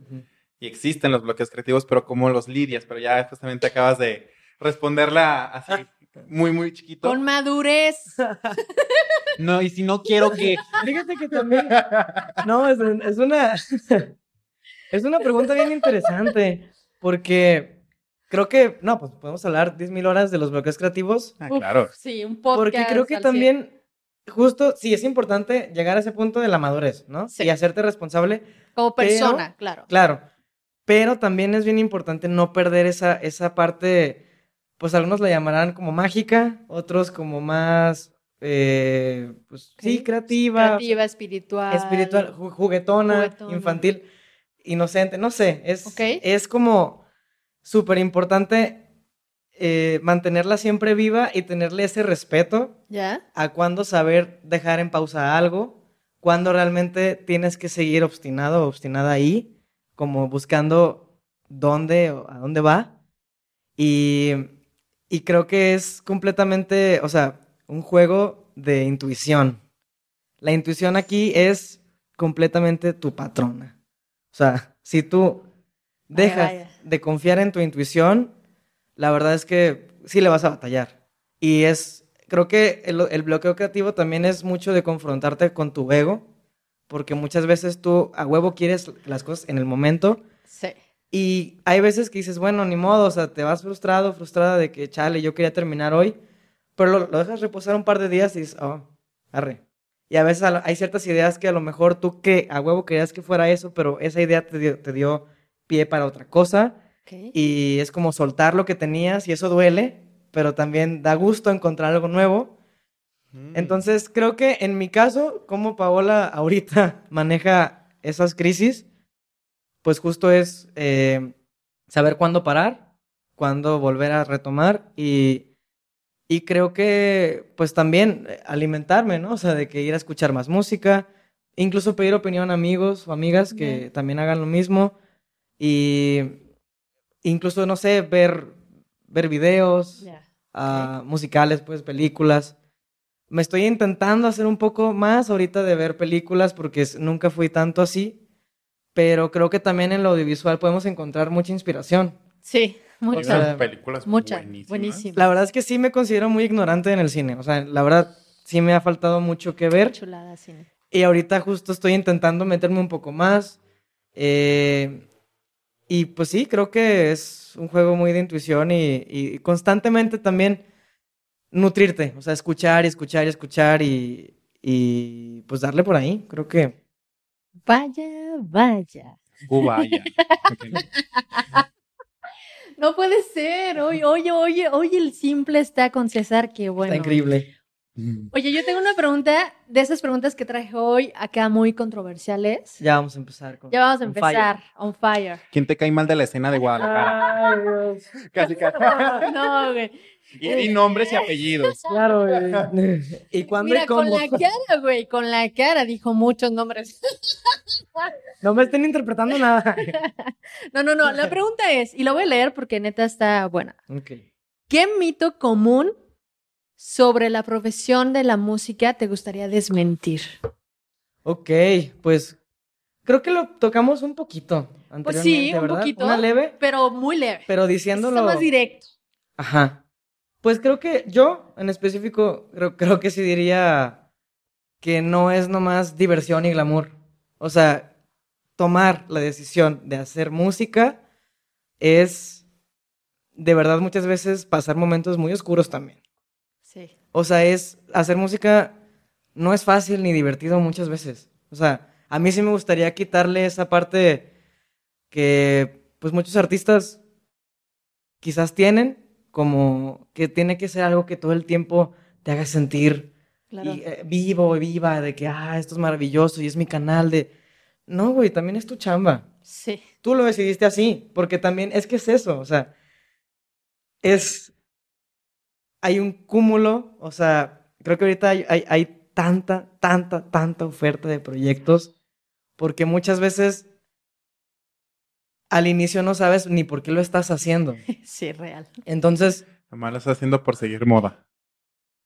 y existen los bloqueos creativos, pero cómo los lidias, pero ya justamente acabas de responderla así muy, muy chiquito. Con madurez. No, y si no quiero que... Fíjate que también... No, es, es una... es una pregunta bien interesante, porque creo que... No, pues podemos hablar 10.000 horas de los bloqueos creativos, Ah, Uf, claro. Sí, un podcast. porque creo que también... Justo, sí, es importante llegar a ese punto de la madurez, ¿no? Sí. Y hacerte responsable 100. Como pero- persona, claro. Claro, pero también es bien importante no perder esa, esa parte, pues algunos la llamarán como mágica, otros como más, eh, pues sí, creativa, Creativa, espiritual. espiritual, ju- juguetona, Juguetona. infantil, inocente, no sé, es, es como súper importante eh, mantenerla siempre viva y tenerle ese respeto ¿Ya? a cuándo saber dejar en pausa algo, cuándo realmente tienes que seguir obstinado o obstinada ahí, como buscando dónde o a dónde va. Y, y creo que es completamente, o sea, un juego de intuición. La intuición aquí es completamente tu patrona. O sea, si tú Vaya, dejas vaya. de confiar en tu intuición, la verdad es que sí le vas a batallar. Y es, creo que el, el bloqueo creativo también es mucho de confrontarte con tu ego, porque muchas veces tú a huevo quieres las cosas en el momento Sí. y hay veces que dices, bueno, ni modo, o sea, te vas frustrado, frustrada de que, chale, yo quería terminar hoy, pero lo, lo dejas reposar un par de días y dices, oh, arre. Y a veces hay ciertas ideas que a lo mejor tú que a huevo querías que fuera eso, pero esa idea te dio, te dio pie para otra cosa Ok. y es como soltar lo que tenías y eso duele, pero también da gusto encontrar algo nuevo. Mm. Entonces, creo que en mi caso, como Paola ahorita maneja esas crisis, pues justo es eh, saber cuándo parar, cuándo volver a retomar y, y creo que pues también eh, alimentarme, ¿no? O sea, de que ir a escuchar más música, incluso pedir opinión a amigos o amigas que también hagan lo mismo y incluso, no sé, ver, ver videos ah, musicales, pues películas. Me estoy intentando hacer un poco más ahorita de ver películas porque nunca fui tanto así, pero creo que también en lo audiovisual podemos encontrar mucha inspiración. Sí, Hay mucha. sea, películas mucha. buenísimas. Buenísima. La verdad es que sí me considero muy ignorante en el cine, o sea, la verdad sí me ha faltado mucho que ver Chulada, sí. y ahorita justo estoy intentando meterme un poco más. eh, y pues sí, creo que es un juego muy de intuición y, y constantemente también nutrirte, o sea, escuchar y escuchar y escuchar y, y pues darle por ahí, creo que... Vaya, vaya. Uh, vaya. No puede ser. Oye, oye, oye, oye, el simple está con César, qué bueno. Está increíble. Oye, yo tengo una pregunta de esas preguntas que traje hoy acá muy controversiales. Ya vamos a empezar con. Ya vamos a on empezar. On fire. ¿Quién te cae mal de la escena de Guadalajara? Ay, Dios. Casi, casi. No, güey. Y, y nombres y apellidos. Claro, güey. ¿Y cuándo Mira, y cómo? con la cara, güey, con la cara dijo muchos nombres. No me estén interpretando nada. No, no, no. La pregunta es, y la voy a leer porque neta está buena. Ok. ¿Qué mito común sobre la profesión de la música te gustaría desmentir? Ok, pues creo que lo tocamos un poquito Pues sí, anteriormente, un ¿verdad? poquito. Una leve, Pero muy leve. pero Está diciéndolo. más directo. Ajá. Pues creo que yo, en específico, creo, creo que sí diría que no es nomás diversión y glamour. O sea, tomar la decisión de hacer música es, de verdad, muchas veces pasar momentos muy oscuros también. Sí. O sea, es hacer música no es fácil ni divertido muchas veces. O sea, a mí sí me gustaría quitarle esa parte que pues muchos artistas quizás tienen, como que tiene que ser algo que todo el tiempo te haga sentir Claro. y, eh, vivo viva, de que, ah, esto es maravilloso y es mi canal de... No, güey, también es tu chamba Sí. tú lo decidiste así, porque también es que es eso, o sea, es, hay un cúmulo, o sea, creo que ahorita hay, hay, hay tanta, tanta, tanta oferta de proyectos, porque muchas veces al inicio no sabes ni por qué lo estás haciendo. Sí, real. Entonces, Nomás lo estás haciendo por seguir moda.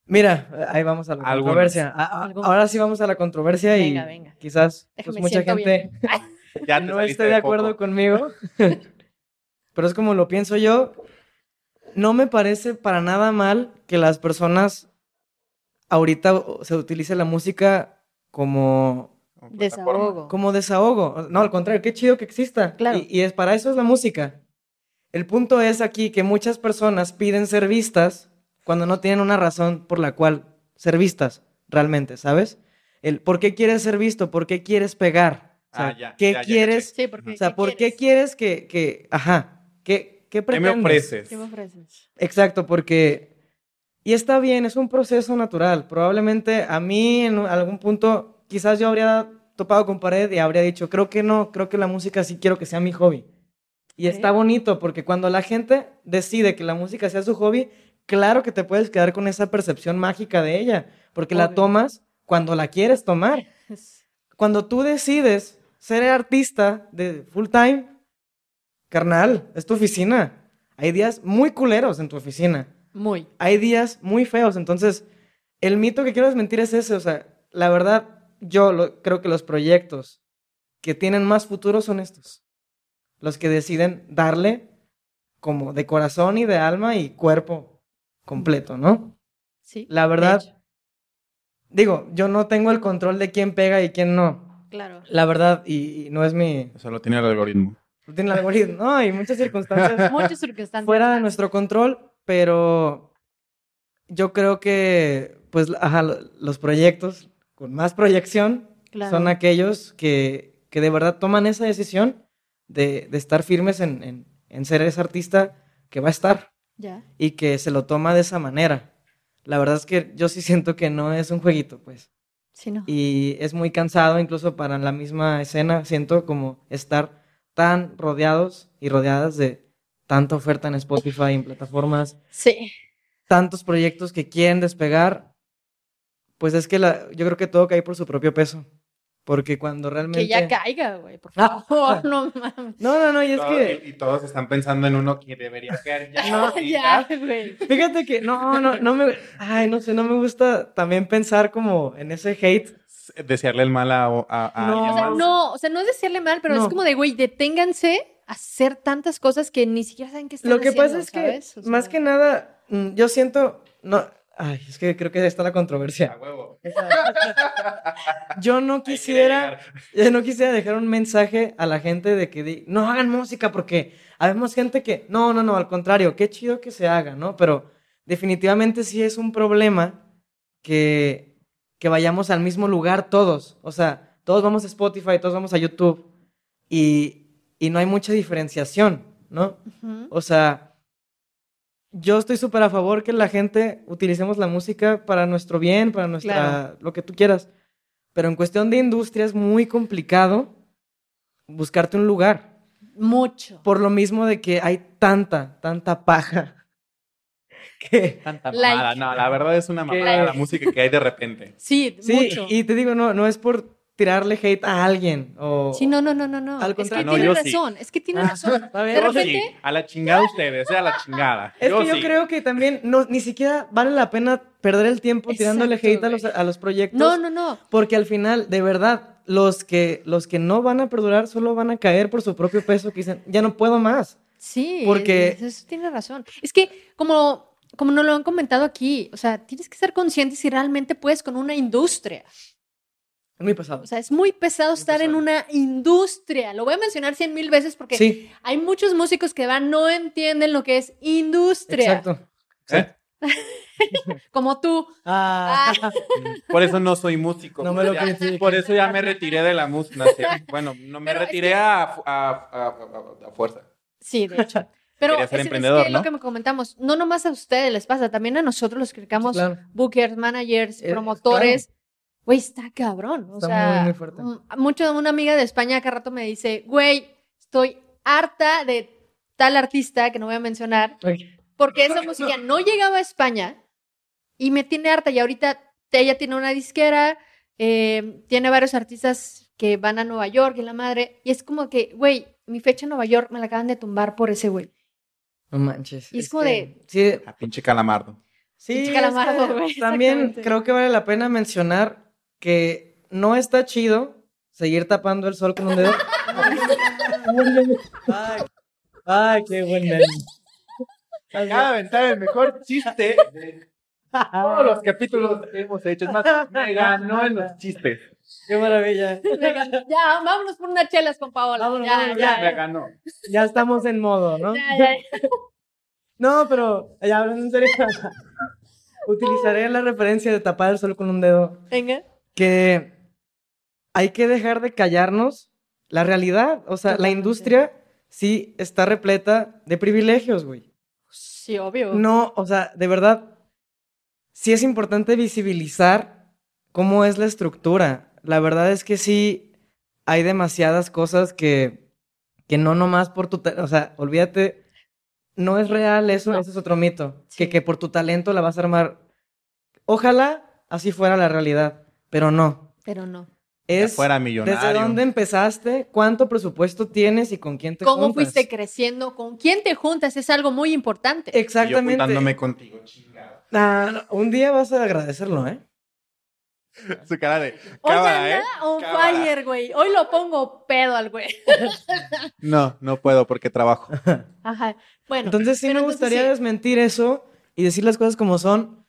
mira, ahí vamos a la Algunos. controversia. A- a- Algunos. ahora sí vamos a la controversia y Venga, venga. quizás pues, mucha gente... Ya no esté de acuerdo conmigo, pero es como lo pienso yo. No me parece para nada mal que las personas ahorita se utilice la música como. Desahogo. como desahogo. No, al contrario, qué chido que exista. Claro. Y, y es para eso es la música. El punto es aquí que muchas personas piden ser vistas cuando no tienen una razón por la cual ser vistas realmente, ¿sabes? El por qué quieres ser visto, por qué quieres pegar. O sea, Ah, ya, ¿Qué ya, ya quieres? Sí, porque. O sea, ¿por qué quieres que, que, ajá, qué, qué ¿Qué me ofreces? ¿Qué me ofreces? Exacto, porque, y está bien, es un proceso natural. Probablemente a mí en algún punto, quizás yo habría topado con pared y habría dicho, creo que no, creo que la música sí quiero que sea mi hobby. Y está bonito porque cuando la gente decide que la música sea su hobby, claro que te puedes quedar con esa percepción mágica de ella, porque la Obvio. tomas cuando la quieres tomar cuando tú decides ser artista de full time, carnal, es tu oficina. Hay días muy culeros en tu oficina. Muy. Hay días muy feos. Entonces, el mito que quiero desmentir es ese. O sea, la verdad, yo lo- creo que los proyectos que tienen más futuro son estos. Los que deciden darle como de corazón y de alma y cuerpo completo, ¿no? Sí. La verdad, digo, yo no tengo el control de quién pega y quién no. Claro. La verdad, y, y no es mi. Eso lo tiene el algoritmo. No tiene el algoritmo. No, hay muchas circunstancias Muchas circunstancias. fuera de nuestro control, pero yo creo que, pues, ajá, lo- los proyectos con más proyección Claro. son aquellos que, que de verdad toman esa decisión de, de estar firmes en, en, en ser ese artista que va a estar Ya. y que se lo toma de esa manera. La verdad es que yo sí siento que no es un jueguito, pues. Sí, no. Y es muy cansado incluso para la misma escena, siento como estar tan rodeados y rodeadas de tanta oferta en Spotify, en plataformas, Sí. tantos proyectos que quieren despegar, pues es que la, yo creo que todo cae por su propio peso. Porque cuando realmente... Que ya caiga, güey, por Ah. favor, no mames. No, no, no, y es Todo- que... y, y todos están pensando en uno que debería caer ya. No, ya, güey. Fíjate que no, no, no me... Ay, no sé, no me gusta también pensar como en ese hate. Desearle el mal a, a, a No. alguien O sea, no, o sea, no es decirle mal, pero No. es como de, güey, deténganse a hacer tantas cosas que ni siquiera saben qué están Lo que haciendo, pasa es que, ¿sabes? O sea, más que nada, mm, yo siento... No, ay, es que creo que ahí está la controversia. A huevo. Yo no quisiera, yo no quisiera dejar un mensaje a la gente de que di- no hagan música porque habemos gente que, no, no, no, al contrario, qué chido que se haga, ¿no? Pero definitivamente sí es un problema que, que vayamos al mismo lugar todos. O sea, todos vamos a Spotify, todos vamos a YouTube y, y no hay mucha diferenciación, ¿no? O sea, yo estoy súper a favor que la gente utilicemos la música para nuestro bien, para nuestra, Claro. lo que tú quieras. Pero en cuestión de industria es muy complicado buscarte un lugar. Mucho. Por lo mismo de que hay tanta, tanta paja. Que, Tanta Like. mamada. No, la verdad es una mamada la música que hay de repente. Sí, sí, mucho. y te digo, no, no es por tirarle hate a alguien. O, Sí, no, no, no, no, no. Al es que contrario. No, tiene yo sí. razón, es que tiene Ah, razón. está bien. De Yo repente- sí, a la chingada ustedes, eh, a la chingada. Es que yo sí. creo que también no, ni siquiera vale la pena perder el tiempo tirándole hate a los, a los proyectos. No, no, no. Porque al final, de verdad, los que, los que no van a perdurar solo van a caer por su propio peso que dicen, ya no puedo más. Sí, Porque- es- eso tiene razón. Es que como, como nos lo han comentado aquí, o sea, tienes que ser consciente si realmente puedes con una industria. Es muy pesado. O sea, es muy pesado estar en una industria. Lo voy a mencionar cien mil veces porque Sí, hay muchos músicos que van no entienden lo que es industria. exacto. ¿Eh? Como tú. Ah, Por eso no soy músico. No me lo Ya-. Por eso ya me retiré de la música. Bueno, no me Pero es retiré que- a, fu- a- a- a- a fuerza. Sí, de hecho. Pero ser es, es emprendedor, que ¿no? lo que me comentamos, no nomás a ustedes les pasa, también a nosotros los que creamos claro. bookers, managers, Eh, promotores. Güey, está cabrón. O Está sea, muy, muy fuerte. mucho una amiga de España cada rato me dice, güey, estoy harta de tal artista que no voy a mencionar, porque esa música no llegaba a España y me tiene harta. Y ahorita ella tiene una disquera, eh, tiene varios artistas que van a Nueva York y la madre, y es como que, güey, mi fecha en Nueva York me la acaban de tumbar por ese güey. No manches. Y es como de- Sí, A pinche calamardo. sí Pinche es calamardo, que También creo que vale la pena mencionar que no está chido seguir tapando el sol con un dedo. ay, ay, qué buen meme. Acaba de aventar el mejor chiste de todos los capítulos que hemos hecho. Es más, me ganó en los chistes. Qué maravilla. Ya, vámonos por unas chelas con Paola. Vámonos, ya, vámonos, ya, Me ya, ganó. Ya estamos en modo, ¿no? ya, ya. No, pero ya hablando en serio, utilizaré la referencia de tapar el sol con un dedo. Venga. Que hay que dejar de callarnos la realidad. O sea, la industria sí está repleta de privilegios, güey. Sí, obvio. No, o sea, de verdad, sí es importante visibilizar cómo es la estructura. La verdad es que sí hay demasiadas cosas que, que no nomás por tu... O sea, olvídate, no es real eso, No. ese es otro mito. Sí. Que, que por tu talento la vas a armar. Ojalá así fuera la realidad, pero no. Pero no. Ya Es fuera millonario. desde dónde empezaste, cuánto presupuesto tienes y con quién te ¿Cómo juntas. fuiste creciendo? ¿Con quién te juntas? Es algo muy importante. Y yo Exactamente. juntándome contigo, chingada. Ah, no, un día vas a agradecerlo, ¿eh? Su cara de Hoy cámara, anda ¿eh? on Cámara. fire, güey. Hoy lo pongo pedo al güey. No, no puedo porque trabajo. Ajá. Bueno. Entonces sí me entonces gustaría sí. desmentir eso y decir las cosas como son.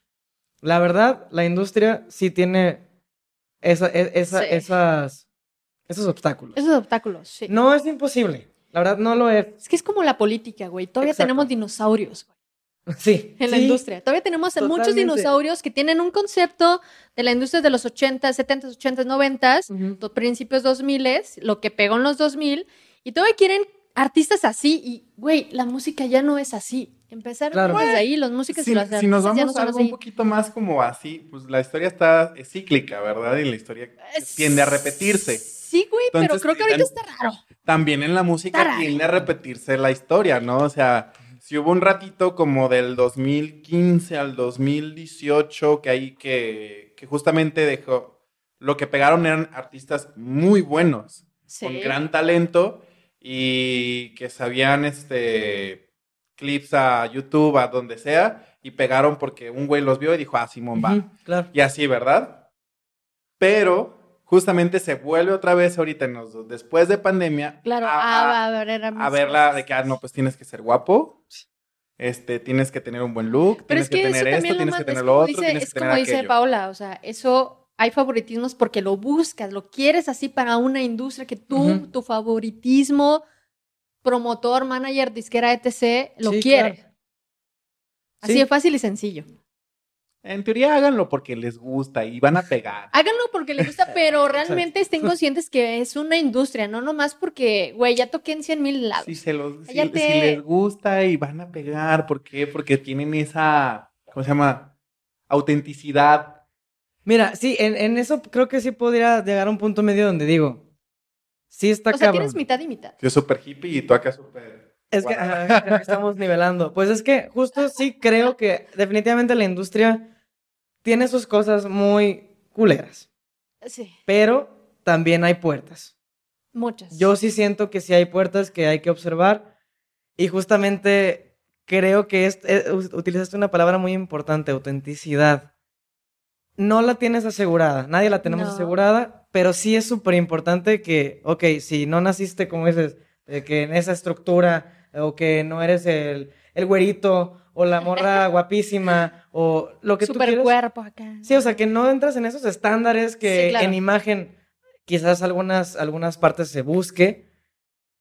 La verdad, la industria sí tiene esa, e- esa- Sí. esas, esos obstáculos. Esos obstáculos, sí. No es imposible. La verdad no lo es. Es que es como la política, güey. Todavía Exacto. tenemos dinosaurios güey, Sí. en la industria. Todavía tenemos muchos dinosaurios que tienen un concepto de la industria de los 80, 70, 80, 90, Ujú. do- principios 2000, lo que pegó en los 2000, y todavía quieren artistas así. Y, güey, la música ya no es así. Empezaron Claro. desde ahí, los músicos Si, y los si nos artistas ya no vamos a algo un poquito más como así, pues la historia está es cíclica, ¿verdad? Y la historia tiende a repetirse. Sí, güey, pero Entonces, creo que ahorita está raro. También en la música tiende a repetirse la historia, ¿no? O sea, si hubo un ratito como del 2015 al 2018 que ahí que, que justamente dejó, lo que pegaron eran artistas muy buenos, Sí. con gran talento y que sabían este clips a YouTube, a donde sea, y pegaron porque un güey los vio y dijo, ah, Simón va. Ujú, Claro. Y así, ¿verdad? Pero justamente se vuelve otra vez ahorita, en los- después de pandemia, Claro, a, ah, a- a ver, era a verla de que, ah, no, pues tienes que ser guapo, este, tienes que tener un buen look, Pero tienes es que, que, tener esto, tienes que tener lo otro, dice, tienes es que como tener dice aquello. Paula, o sea, eso hay favoritismos porque lo buscas, lo quieres así para una industria que tú, tu favoritismo, promotor, manager, disquera, etc., lo Sí, quiere. claro. Así Sí. de fácil y sencillo. En teoría háganlo porque les gusta y van a pegar. Háganlo porque les gusta, pero realmente estén conscientes que es una industria, no nomás porque, güey, ya toqué en 100 mil lados. Si, se los, si, les gusta y van a pegar, ¿por qué? Porque tienen esa, ¿cómo se llama? Autenticidad. Mira, sí, en, en eso creo que sí podría llegar a un punto medio donde digo, sí está O sea, tienes mitad y mitad. Yo súper hippie y tú acá súper... Es que estamos nivelando. Pues es que justo sí creo que definitivamente la industria tiene sus cosas muy culeras. Sí. Pero también hay puertas. Muchas. Yo sí siento que sí hay puertas que hay que observar. Y justamente creo que es, eh, utilizaste una palabra muy importante, autenticidad. No la tienes asegurada, nadie la tenemos asegurada, pero sí es súper importante que, ok, si no naciste, como dices, que en esa estructura, o que no eres el, el güerito, o la morra guapísima, o lo que Super tú quieras. cuerpo acá. Sí, o sea, que no entras en esos estándares que en imagen quizás algunas, algunas partes se busque.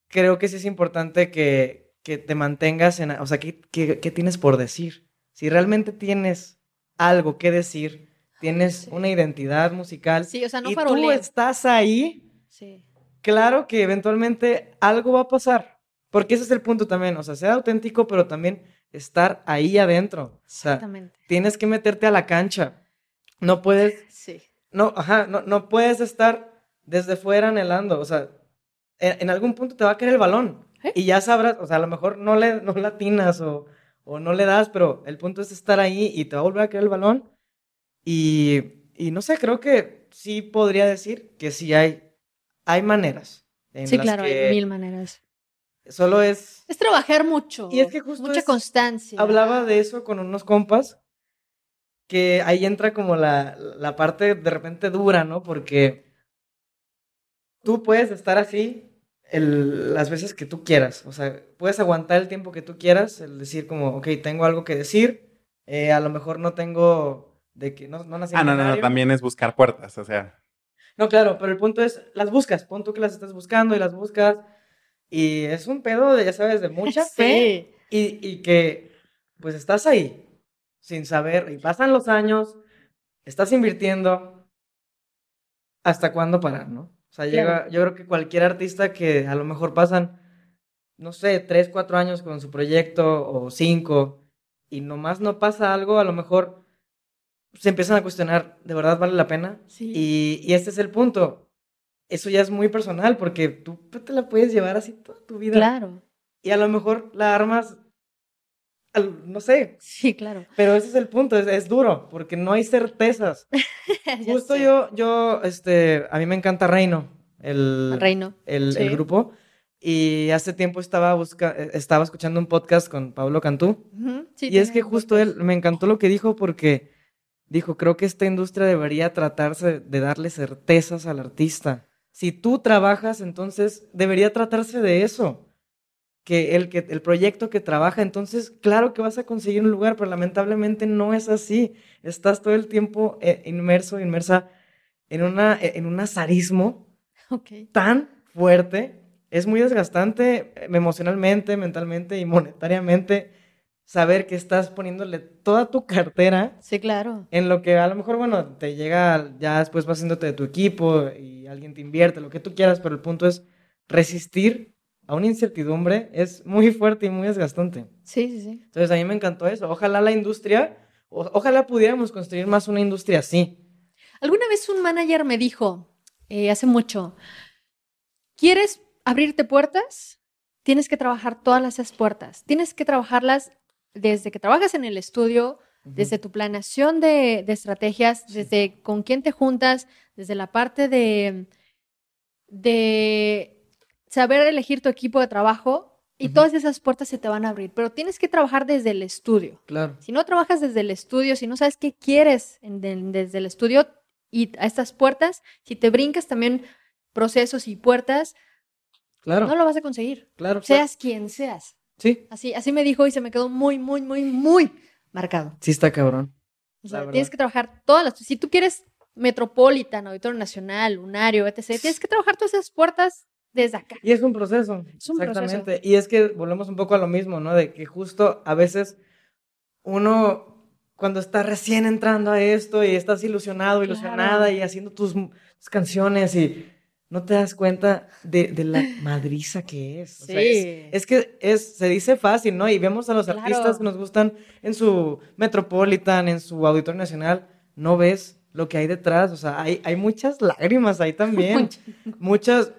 Creo que sí es importante que, que te mantengas en... O sea, ¿qué, ¿qué, tienes por decir? Si realmente tienes algo que decir, tienes una identidad musical sí, o sea, no y tú estás ahí, sí. claro que eventualmente algo va a pasar. Porque ese es el punto también, o sea, ser auténtico, pero también estar ahí adentro. Exactamente. tienes que meterte a la cancha. No puedes. Sí. No, ajá, no, no puedes estar desde fuera anhelando. O sea, en, algún punto te va a caer el balón. ¿Eh? Y ya sabrás, o sea, a lo mejor no le no latinas o, o no le das, pero el punto es estar ahí y te va a volver a caer el balón. Y, y no sé, creo que sí podría decir que sí hay, hay maneras. sí, claro, hay mil maneras. Solo es... Es trabajar mucho. Y es que justo... Mucha constancia. Hablaba de eso con unos compas, que ahí entra como la, la parte de repente dura, ¿no? Porque tú puedes estar así el, las veces que tú quieras. O sea, puedes aguantar el tiempo que tú quieras, el decir como, ok, tengo algo que decir, eh, a lo mejor no tengo de que no, no nací Ah, no, no, no, también es buscar puertas, o sea. No, claro, pero el punto es, las buscas, pon tú que las estás buscando y las buscas y es un pedo, de, ya sabes, de mucha fe. Y, y que, pues, estás ahí, sin saber, y pasan los años, estás invirtiendo, ¿hasta cuándo parar, no? O sea, llega, yo creo que cualquier artista que a lo mejor pasan, no sé, tres, cuatro años con su proyecto, o cinco, y nomás no pasa algo, a lo mejor se empiezan a cuestionar, ¿de verdad vale la pena? Sí. Y, y este es el punto eso ya es muy personal porque tú te la puedes llevar así toda tu vida. Claro. Y a lo mejor la armas, no sé. Sí, claro. Pero ese es el punto, es, duro porque no hay certezas. Justo yo, yo, este, a mí me encanta Reino, el, Reino. el, el grupo. Y hace tiempo estaba, busca eh, estaba escuchando un podcast con Pablo Cantú. sí, y es que justo él, me encantó lo que dijo porque dijo, creo que esta industria debería tratarse de darle certezas al artista. Si tú trabajas, entonces debería tratarse de eso. Que el, que el proyecto que trabaja, entonces claro que vas a conseguir un lugar, pero lamentablemente no es así. Estás todo el tiempo eh, inmerso, inmersa en, una, en un azarismo tan fuerte. Es muy desgastante eh, emocionalmente, mentalmente y monetariamente saber que estás poniéndole toda tu cartera. Sí, claro. En lo que a lo mejor, bueno, te llega, ya después vas haciéndote de tu equipo y alguien te invierte, lo que tú quieras, pero el punto es resistir a una incertidumbre es muy fuerte y muy desgastante. Sí, sí, sí. Entonces a mí me encantó eso. Ojalá la industria, ojalá pudiéramos construir más una industria así. Alguna vez un manager me dijo, eh, hace mucho, ¿quieres abrirte puertas? Tienes que trabajar todas esas puertas. Tienes que trabajarlas desde que trabajas en el estudio, desde tu planeación de, estrategias, desde con quién te juntas, desde la parte de, de saber elegir tu equipo de trabajo. Y todas esas puertas se te van a abrir, pero tienes que trabajar desde el estudio. Claro. Si no trabajas desde el estudio, si no sabes qué quieres desde el estudio y a estas puertas, si te brincas también procesos y puertas, claro. no lo vas a conseguir. Claro. Seas quien seas. Sí. Así, así me dijo y se me quedó muy, muy, muy, muy marcado. Sí, está cabrón. O sea, tienes que trabajar todas las. Si tú quieres Metropolitan, Auditorio Nacional, Lunario, etc., tienes que trabajar todas esas puertas desde acá. Y es un proceso. Es un exactamente. Y es que volvemos un poco a lo mismo, ¿no? De que justo a veces uno cuando estás recién entrando a esto y estás ilusionado, ilusionada y haciendo tus, canciones y no te das cuenta de, la madriza que es. sí. es, que es, se dice fácil, ¿no? Y vemos a los artistas que nos gustan en su Metropolitan, en su Auditorio Nacional, no ves lo que hay detrás, o sea, hay, hay muchas lágrimas ahí también, muchas,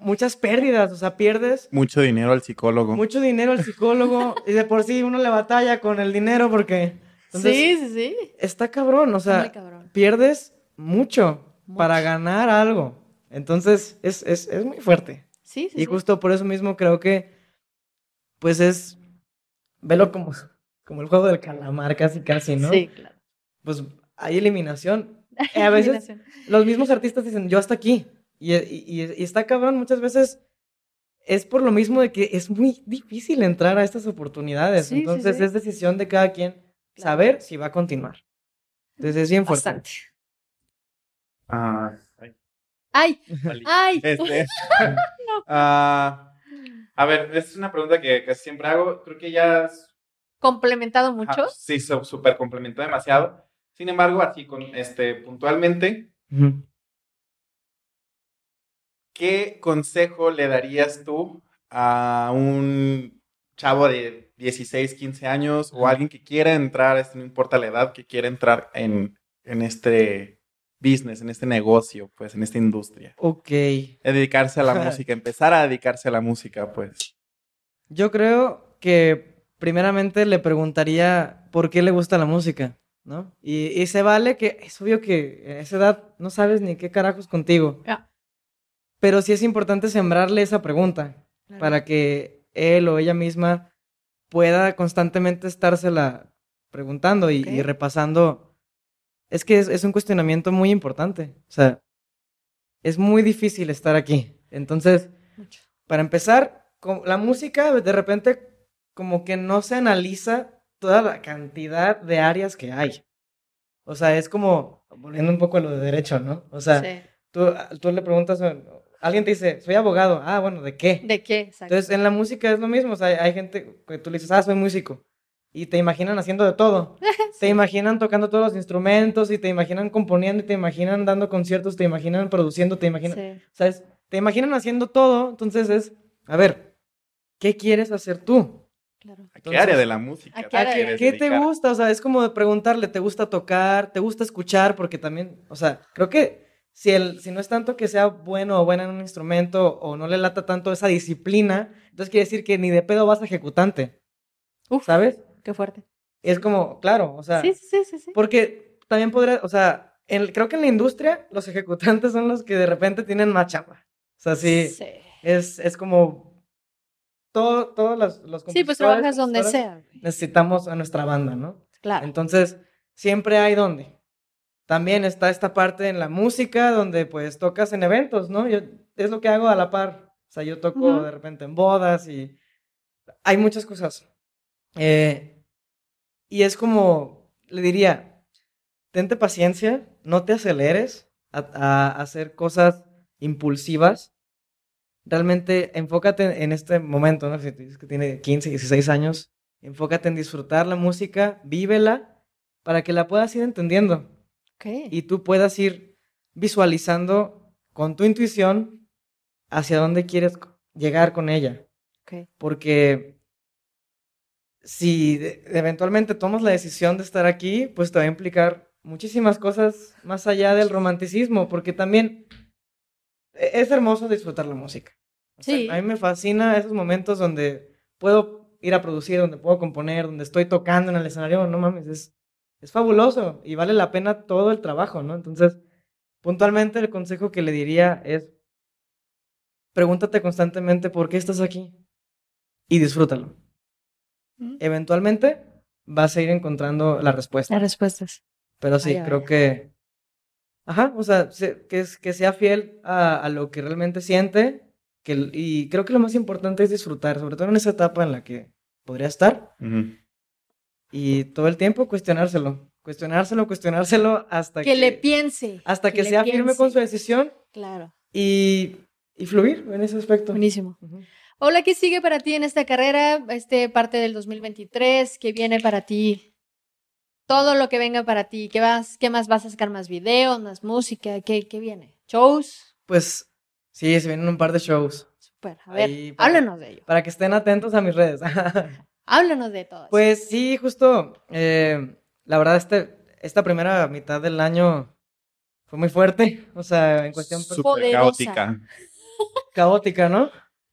muchas pérdidas, o sea, pierdes. Mucho dinero al psicólogo. Mucho dinero al psicólogo, y de por sí uno le batalla con el dinero porque... sí, sí, sí. Está cabrón, o sea, pierdes mucho, para ganar algo. Entonces, es, es, es muy fuerte. Sí, sí. Y justo por eso mismo creo que, pues es, velo como, como el juego del calamar, casi, casi, ¿no? Sí, claro. Pues hay eliminación. Eh, a veces los mismos artistas dicen, yo hasta aquí. Y, y, está cabrón, muchas veces es por lo mismo de que es muy difícil entrar a estas oportunidades. Entonces es decisión de cada quien saber si va a continuar. Entonces es bien fuerte. Bastante. Ah, ay. Ay. Este, ah, a ver, es una pregunta que, que, siempre hago. Creo que ya has complementado mucho. sí, súper complementó demasiado. Sin embargo, así con este puntualmente, ¿qué consejo le darías tú a un chavo de 16, 15 años o alguien que quiera entrar, este, no importa la edad, que quiera entrar en, en este business, en este negocio, pues, en esta industria? Ok. Dedicarse a la música, empezar a dedicarse a la música, pues. Yo creo que primeramente le preguntaría por qué le gusta la música. ¿no? Y, se vale que es obvio que a esa edad no sabes ni qué carajos contigo. Pero sí es importante sembrarle esa pregunta para que él o ella misma pueda constantemente estársela preguntando y, repasando. Es que es, un cuestionamiento muy importante. O sea, es muy difícil estar aquí. Entonces, para empezar, la música de repente como que no se analiza toda la cantidad de áreas que hay. O sea, es como, volviendo un poco a lo de derecho, ¿no? O sea, tú, tú le preguntas, alguien te dice, soy abogado, ah, bueno, ¿de qué? ¿De qué? Exacto. Entonces, en la música es lo mismo, o sea, hay gente que tú le dices, ah, soy músico. Y te imaginan haciendo de todo. Te imaginan tocando todos los instrumentos y te imaginan componiendo y te imaginan dando conciertos, te imaginan produciendo, te imaginan... Sí. ¿Sabes? Te imaginan haciendo todo, entonces es, a ver, ¿qué quieres hacer tú? ¿A qué área de la música? qué, te gusta? O sea, es como preguntarle, ¿te gusta tocar? ¿Te gusta escuchar? Porque también, o sea, creo que si, el, si no es tanto que sea bueno o buena en un instrumento o no le lata tanto esa disciplina, entonces quiere decir que ni de pedo vas a ejecutante. Uf, ¿Sabes? Qué fuerte. Es como, claro, o sea. Sí, sí, sí, sí. Porque también podría, o sea, creo que en la industria los ejecutantes son los que de repente tienen más chamba. O sea, sí. sí. Es, es como todos los, los Sí, pues trabajas donde sea. Necesitamos a nuestra banda, ¿no? Claro. Entonces, siempre hay donde. También está esta parte en la música donde pues tocas en eventos, ¿no? Yo, es lo que hago a la par. O sea, yo toco de repente en bodas y hay muchas cosas. Eh, y es como, le diría, tente paciencia, no te aceleres a hacer cosas impulsivas realmente enfócate en este momento, ¿no? Si dices que tiene 15, 16 años, enfócate en disfrutar la música, vívela, para que la puedas ir entendiendo. Okay. Y tú puedas ir visualizando con tu intuición hacia dónde quieres llegar con ella. Okay. Porque si eventualmente tomas la decisión de estar aquí, pues te va a implicar muchísimas cosas más allá del romanticismo, porque también e-, es hermoso disfrutar la música. sí. a mí me fascina esos momentos donde puedo ir a producir, donde puedo componer, donde estoy tocando en el escenario. No mames, es, es fabuloso y vale la pena todo el trabajo, ¿no? Entonces, puntualmente el consejo que le diría es, pregúntate constantemente por qué estás aquí y disfrútalo. Mm. Eventualmente vas a ir encontrando la respuesta. Las respuestas. Pero sí, creo que Ajá, o sea, que, que sea fiel a, lo que realmente siente. Que, y creo que lo más importante es disfrutar, sobre todo en esa etapa en la que podría estar. Y todo el tiempo cuestionárselo. Cuestionárselo, cuestionárselo hasta que. Que le piense. Hasta que, sea firme con su decisión. Claro. Y, y fluir en ese aspecto. Buenísimo. Hola, ¿qué sigue para ti en esta carrera? Este parte del 2023, ¿qué viene para ti? todo lo que venga para ti. ¿Qué, vas, qué más vas a sacar? ¿Más videos, más música? ¿Qué, qué viene? ¿Shows? Pues sí, se vienen un par de shows. Super. A ver, háblanos de ello. Para que estén atentos a mis redes. háblanos de todo. Pues sí, justo. Eh, la verdad, este, esta primera mitad del año fue muy fuerte. O sea, en cuestión... Super caótica. Caótica, ¿no?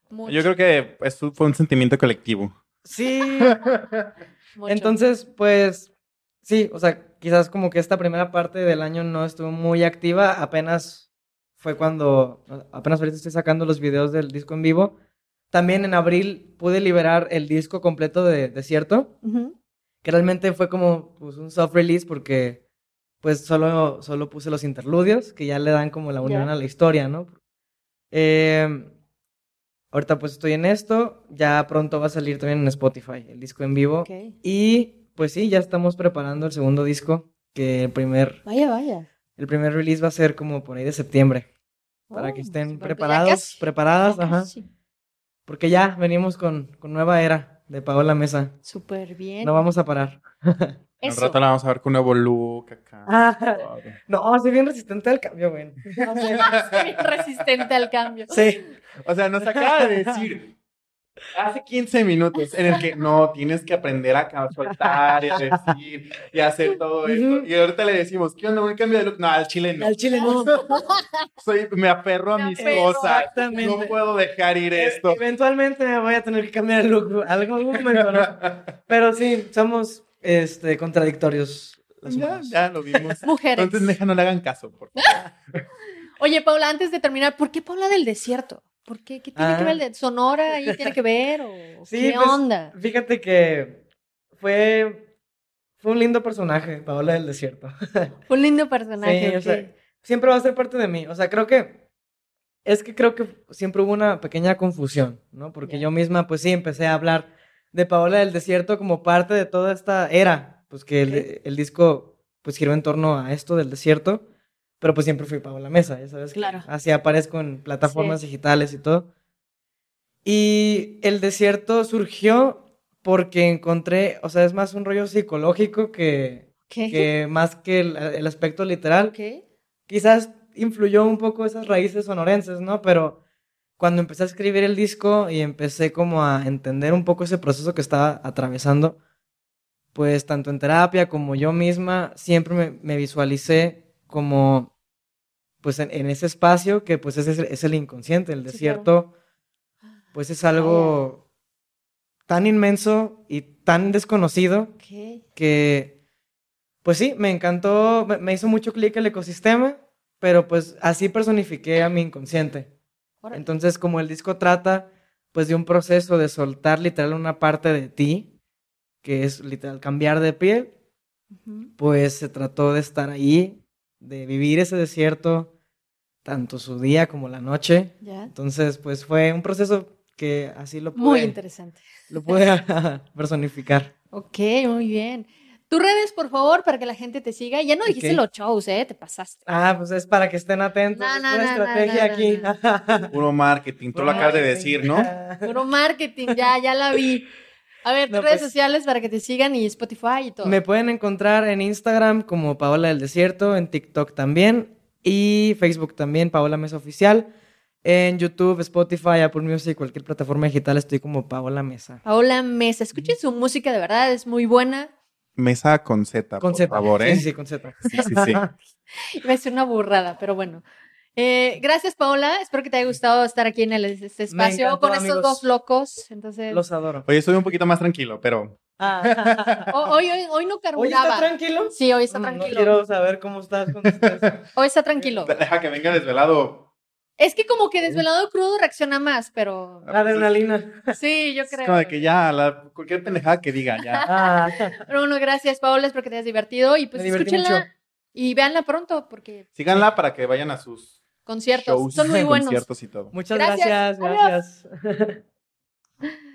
Yo creo que eso fue un sentimiento colectivo. Sí. Entonces, pues, sí, o sea, quizás como que esta primera parte del año no estuvo muy activa, apenas fue cuando, apenas ahorita estoy sacando los videos del disco en vivo. También en abril pude liberar el disco completo de Desierto, que realmente fue como pues, un soft release porque pues solo, solo puse los interludios que ya le dan como la unión a la historia, ¿no? Eh, Ahorita pues estoy en esto, ya pronto va a salir también en Spotify el disco en vivo. Y pues sí, ya estamos preparando el segundo disco, que el primer... Vaya, vaya. El primer release va a ser como por ahí de septiembre. para que oh, estén preparados, preparadas, ajá. Porque ya venimos con, con nueva era de Paola Mesa. Súper bien. No vamos a parar. Al rato la vamos a ver con un nuevo look acá. Ah, no, soy bien resistente al cambio, güey. soy bien resistente al cambio. Sí. O sea, nos acaba de decir hace 15 minutos en el que no, tienes que aprender a soltar y decir y hacer todo esto. Y ahorita le decimos, ¿qué onda? ¿Un cambio de look? No, al chile no. Al chile no. Soy, me aferro a mis cosas. Exactamente. No puedo dejar ir e, esto. eventualmente me voy a tener que cambiar el look. Algo momento, ¿no? Pero sí, somos este, contradictorios. Ya, ya, lo vimos. Mujeres. Entonces, deja, no le hagan caso. Por Oye, Paula, antes de terminar, ¿por qué Paula del desierto? ¿Por qué? ¿Qué tiene que ver? Ah. ¿Sonora ahí tiene que ver? ¿O qué pues, onda? Fíjate que fue, fue un lindo personaje, Paola del Desierto. un lindo personaje. Sí, siempre va a ser parte de mí. O sea, creo que. Es que creo que siempre hubo una pequeña confusión, ¿no? Porque yo misma, pues sí, empecé a hablar de Paola del Desierto como parte de toda esta era. Pues que el, el disco, pues giró en torno a esto del desierto. Pero pues siempre fui Paola Mesa, ya sabes. Claro. Así aparezco en plataformas digitales y todo. Y el desierto surgió porque encontré, o sea, es más un rollo psicológico que, que más que el, aspecto literal. ¿Qué? Quizás influyó un poco esas raíces sonorenses, ¿no? Pero cuando empecé a escribir el disco y empecé como a entender un poco ese proceso que estaba atravesando, pues tanto en terapia como yo misma siempre me visualicé como, pues en, ese espacio que pues es, es el inconsciente, el desierto, pues es algo tan inmenso y tan desconocido que, pues sí, me encantó, me, hizo mucho clic el ecosistema, pero pues así personifiqué a mi inconsciente. Entonces, como el disco trata pues de un proceso de soltar literal una parte de ti, que es literal cambiar de piel, pues se trató de estar ahí de vivir ese desierto, tanto su día como la noche. Entonces, pues fue un proceso que así lo pude... Muy interesante. Lo pude personificar. Ok, muy bien. Tus redes, por favor, para que la gente te siga. Ya no dijiste los shows, ¿eh? Te pasaste. Ah, pues es para que estén atentos. es una estrategia aquí. Puro marketing, tú lo acabas de decir, ¿no? Puro marketing, ya, ya la vi. A ver, tus redes pues, sociales para que te sigan y Spotify y todo. Me pueden encontrar en Instagram como Paola del Desierto, en TikTok también y Facebook también, Paola Mesa Oficial. En YouTube, Spotify, Apple Music, cualquier plataforma digital estoy como Paola Mesa. Paola Mesa, escuchen su música, de verdad, es muy buena. Mesa con Z, con por favor, ¿eh? Sí, sí, con Z. Sí, sí, sí. Iba a ser una burrada, pero bueno. Eh, gracias, Paola. Espero que te haya gustado estar aquí en el, este espacio con estos dos locos. Entonces... Los adoro. Hoy estoy un poquito más tranquilo, pero. Ah. hoy, hoy, hoy, no carburaba. ¿Hoy está tranquilo? Sí, hoy está tranquilo. No quiero saber cómo estás con Hoy está tranquilo. Deja que venga desvelado. Es que como que desvelado crudo reacciona más, pero... La adrenalina. Sí, yo creo. Es como de que ya, la, cualquier pendejada que diga, ya. Ah. Pero bueno, gracias, Paola, espero que te hayas divertido. Y pues escúchenla y véanla pronto, porque... Síganla para que vayan a sus conciertos. Son muy buenos. Conciertos y todo. Muchas gracias. Gracias. gracias.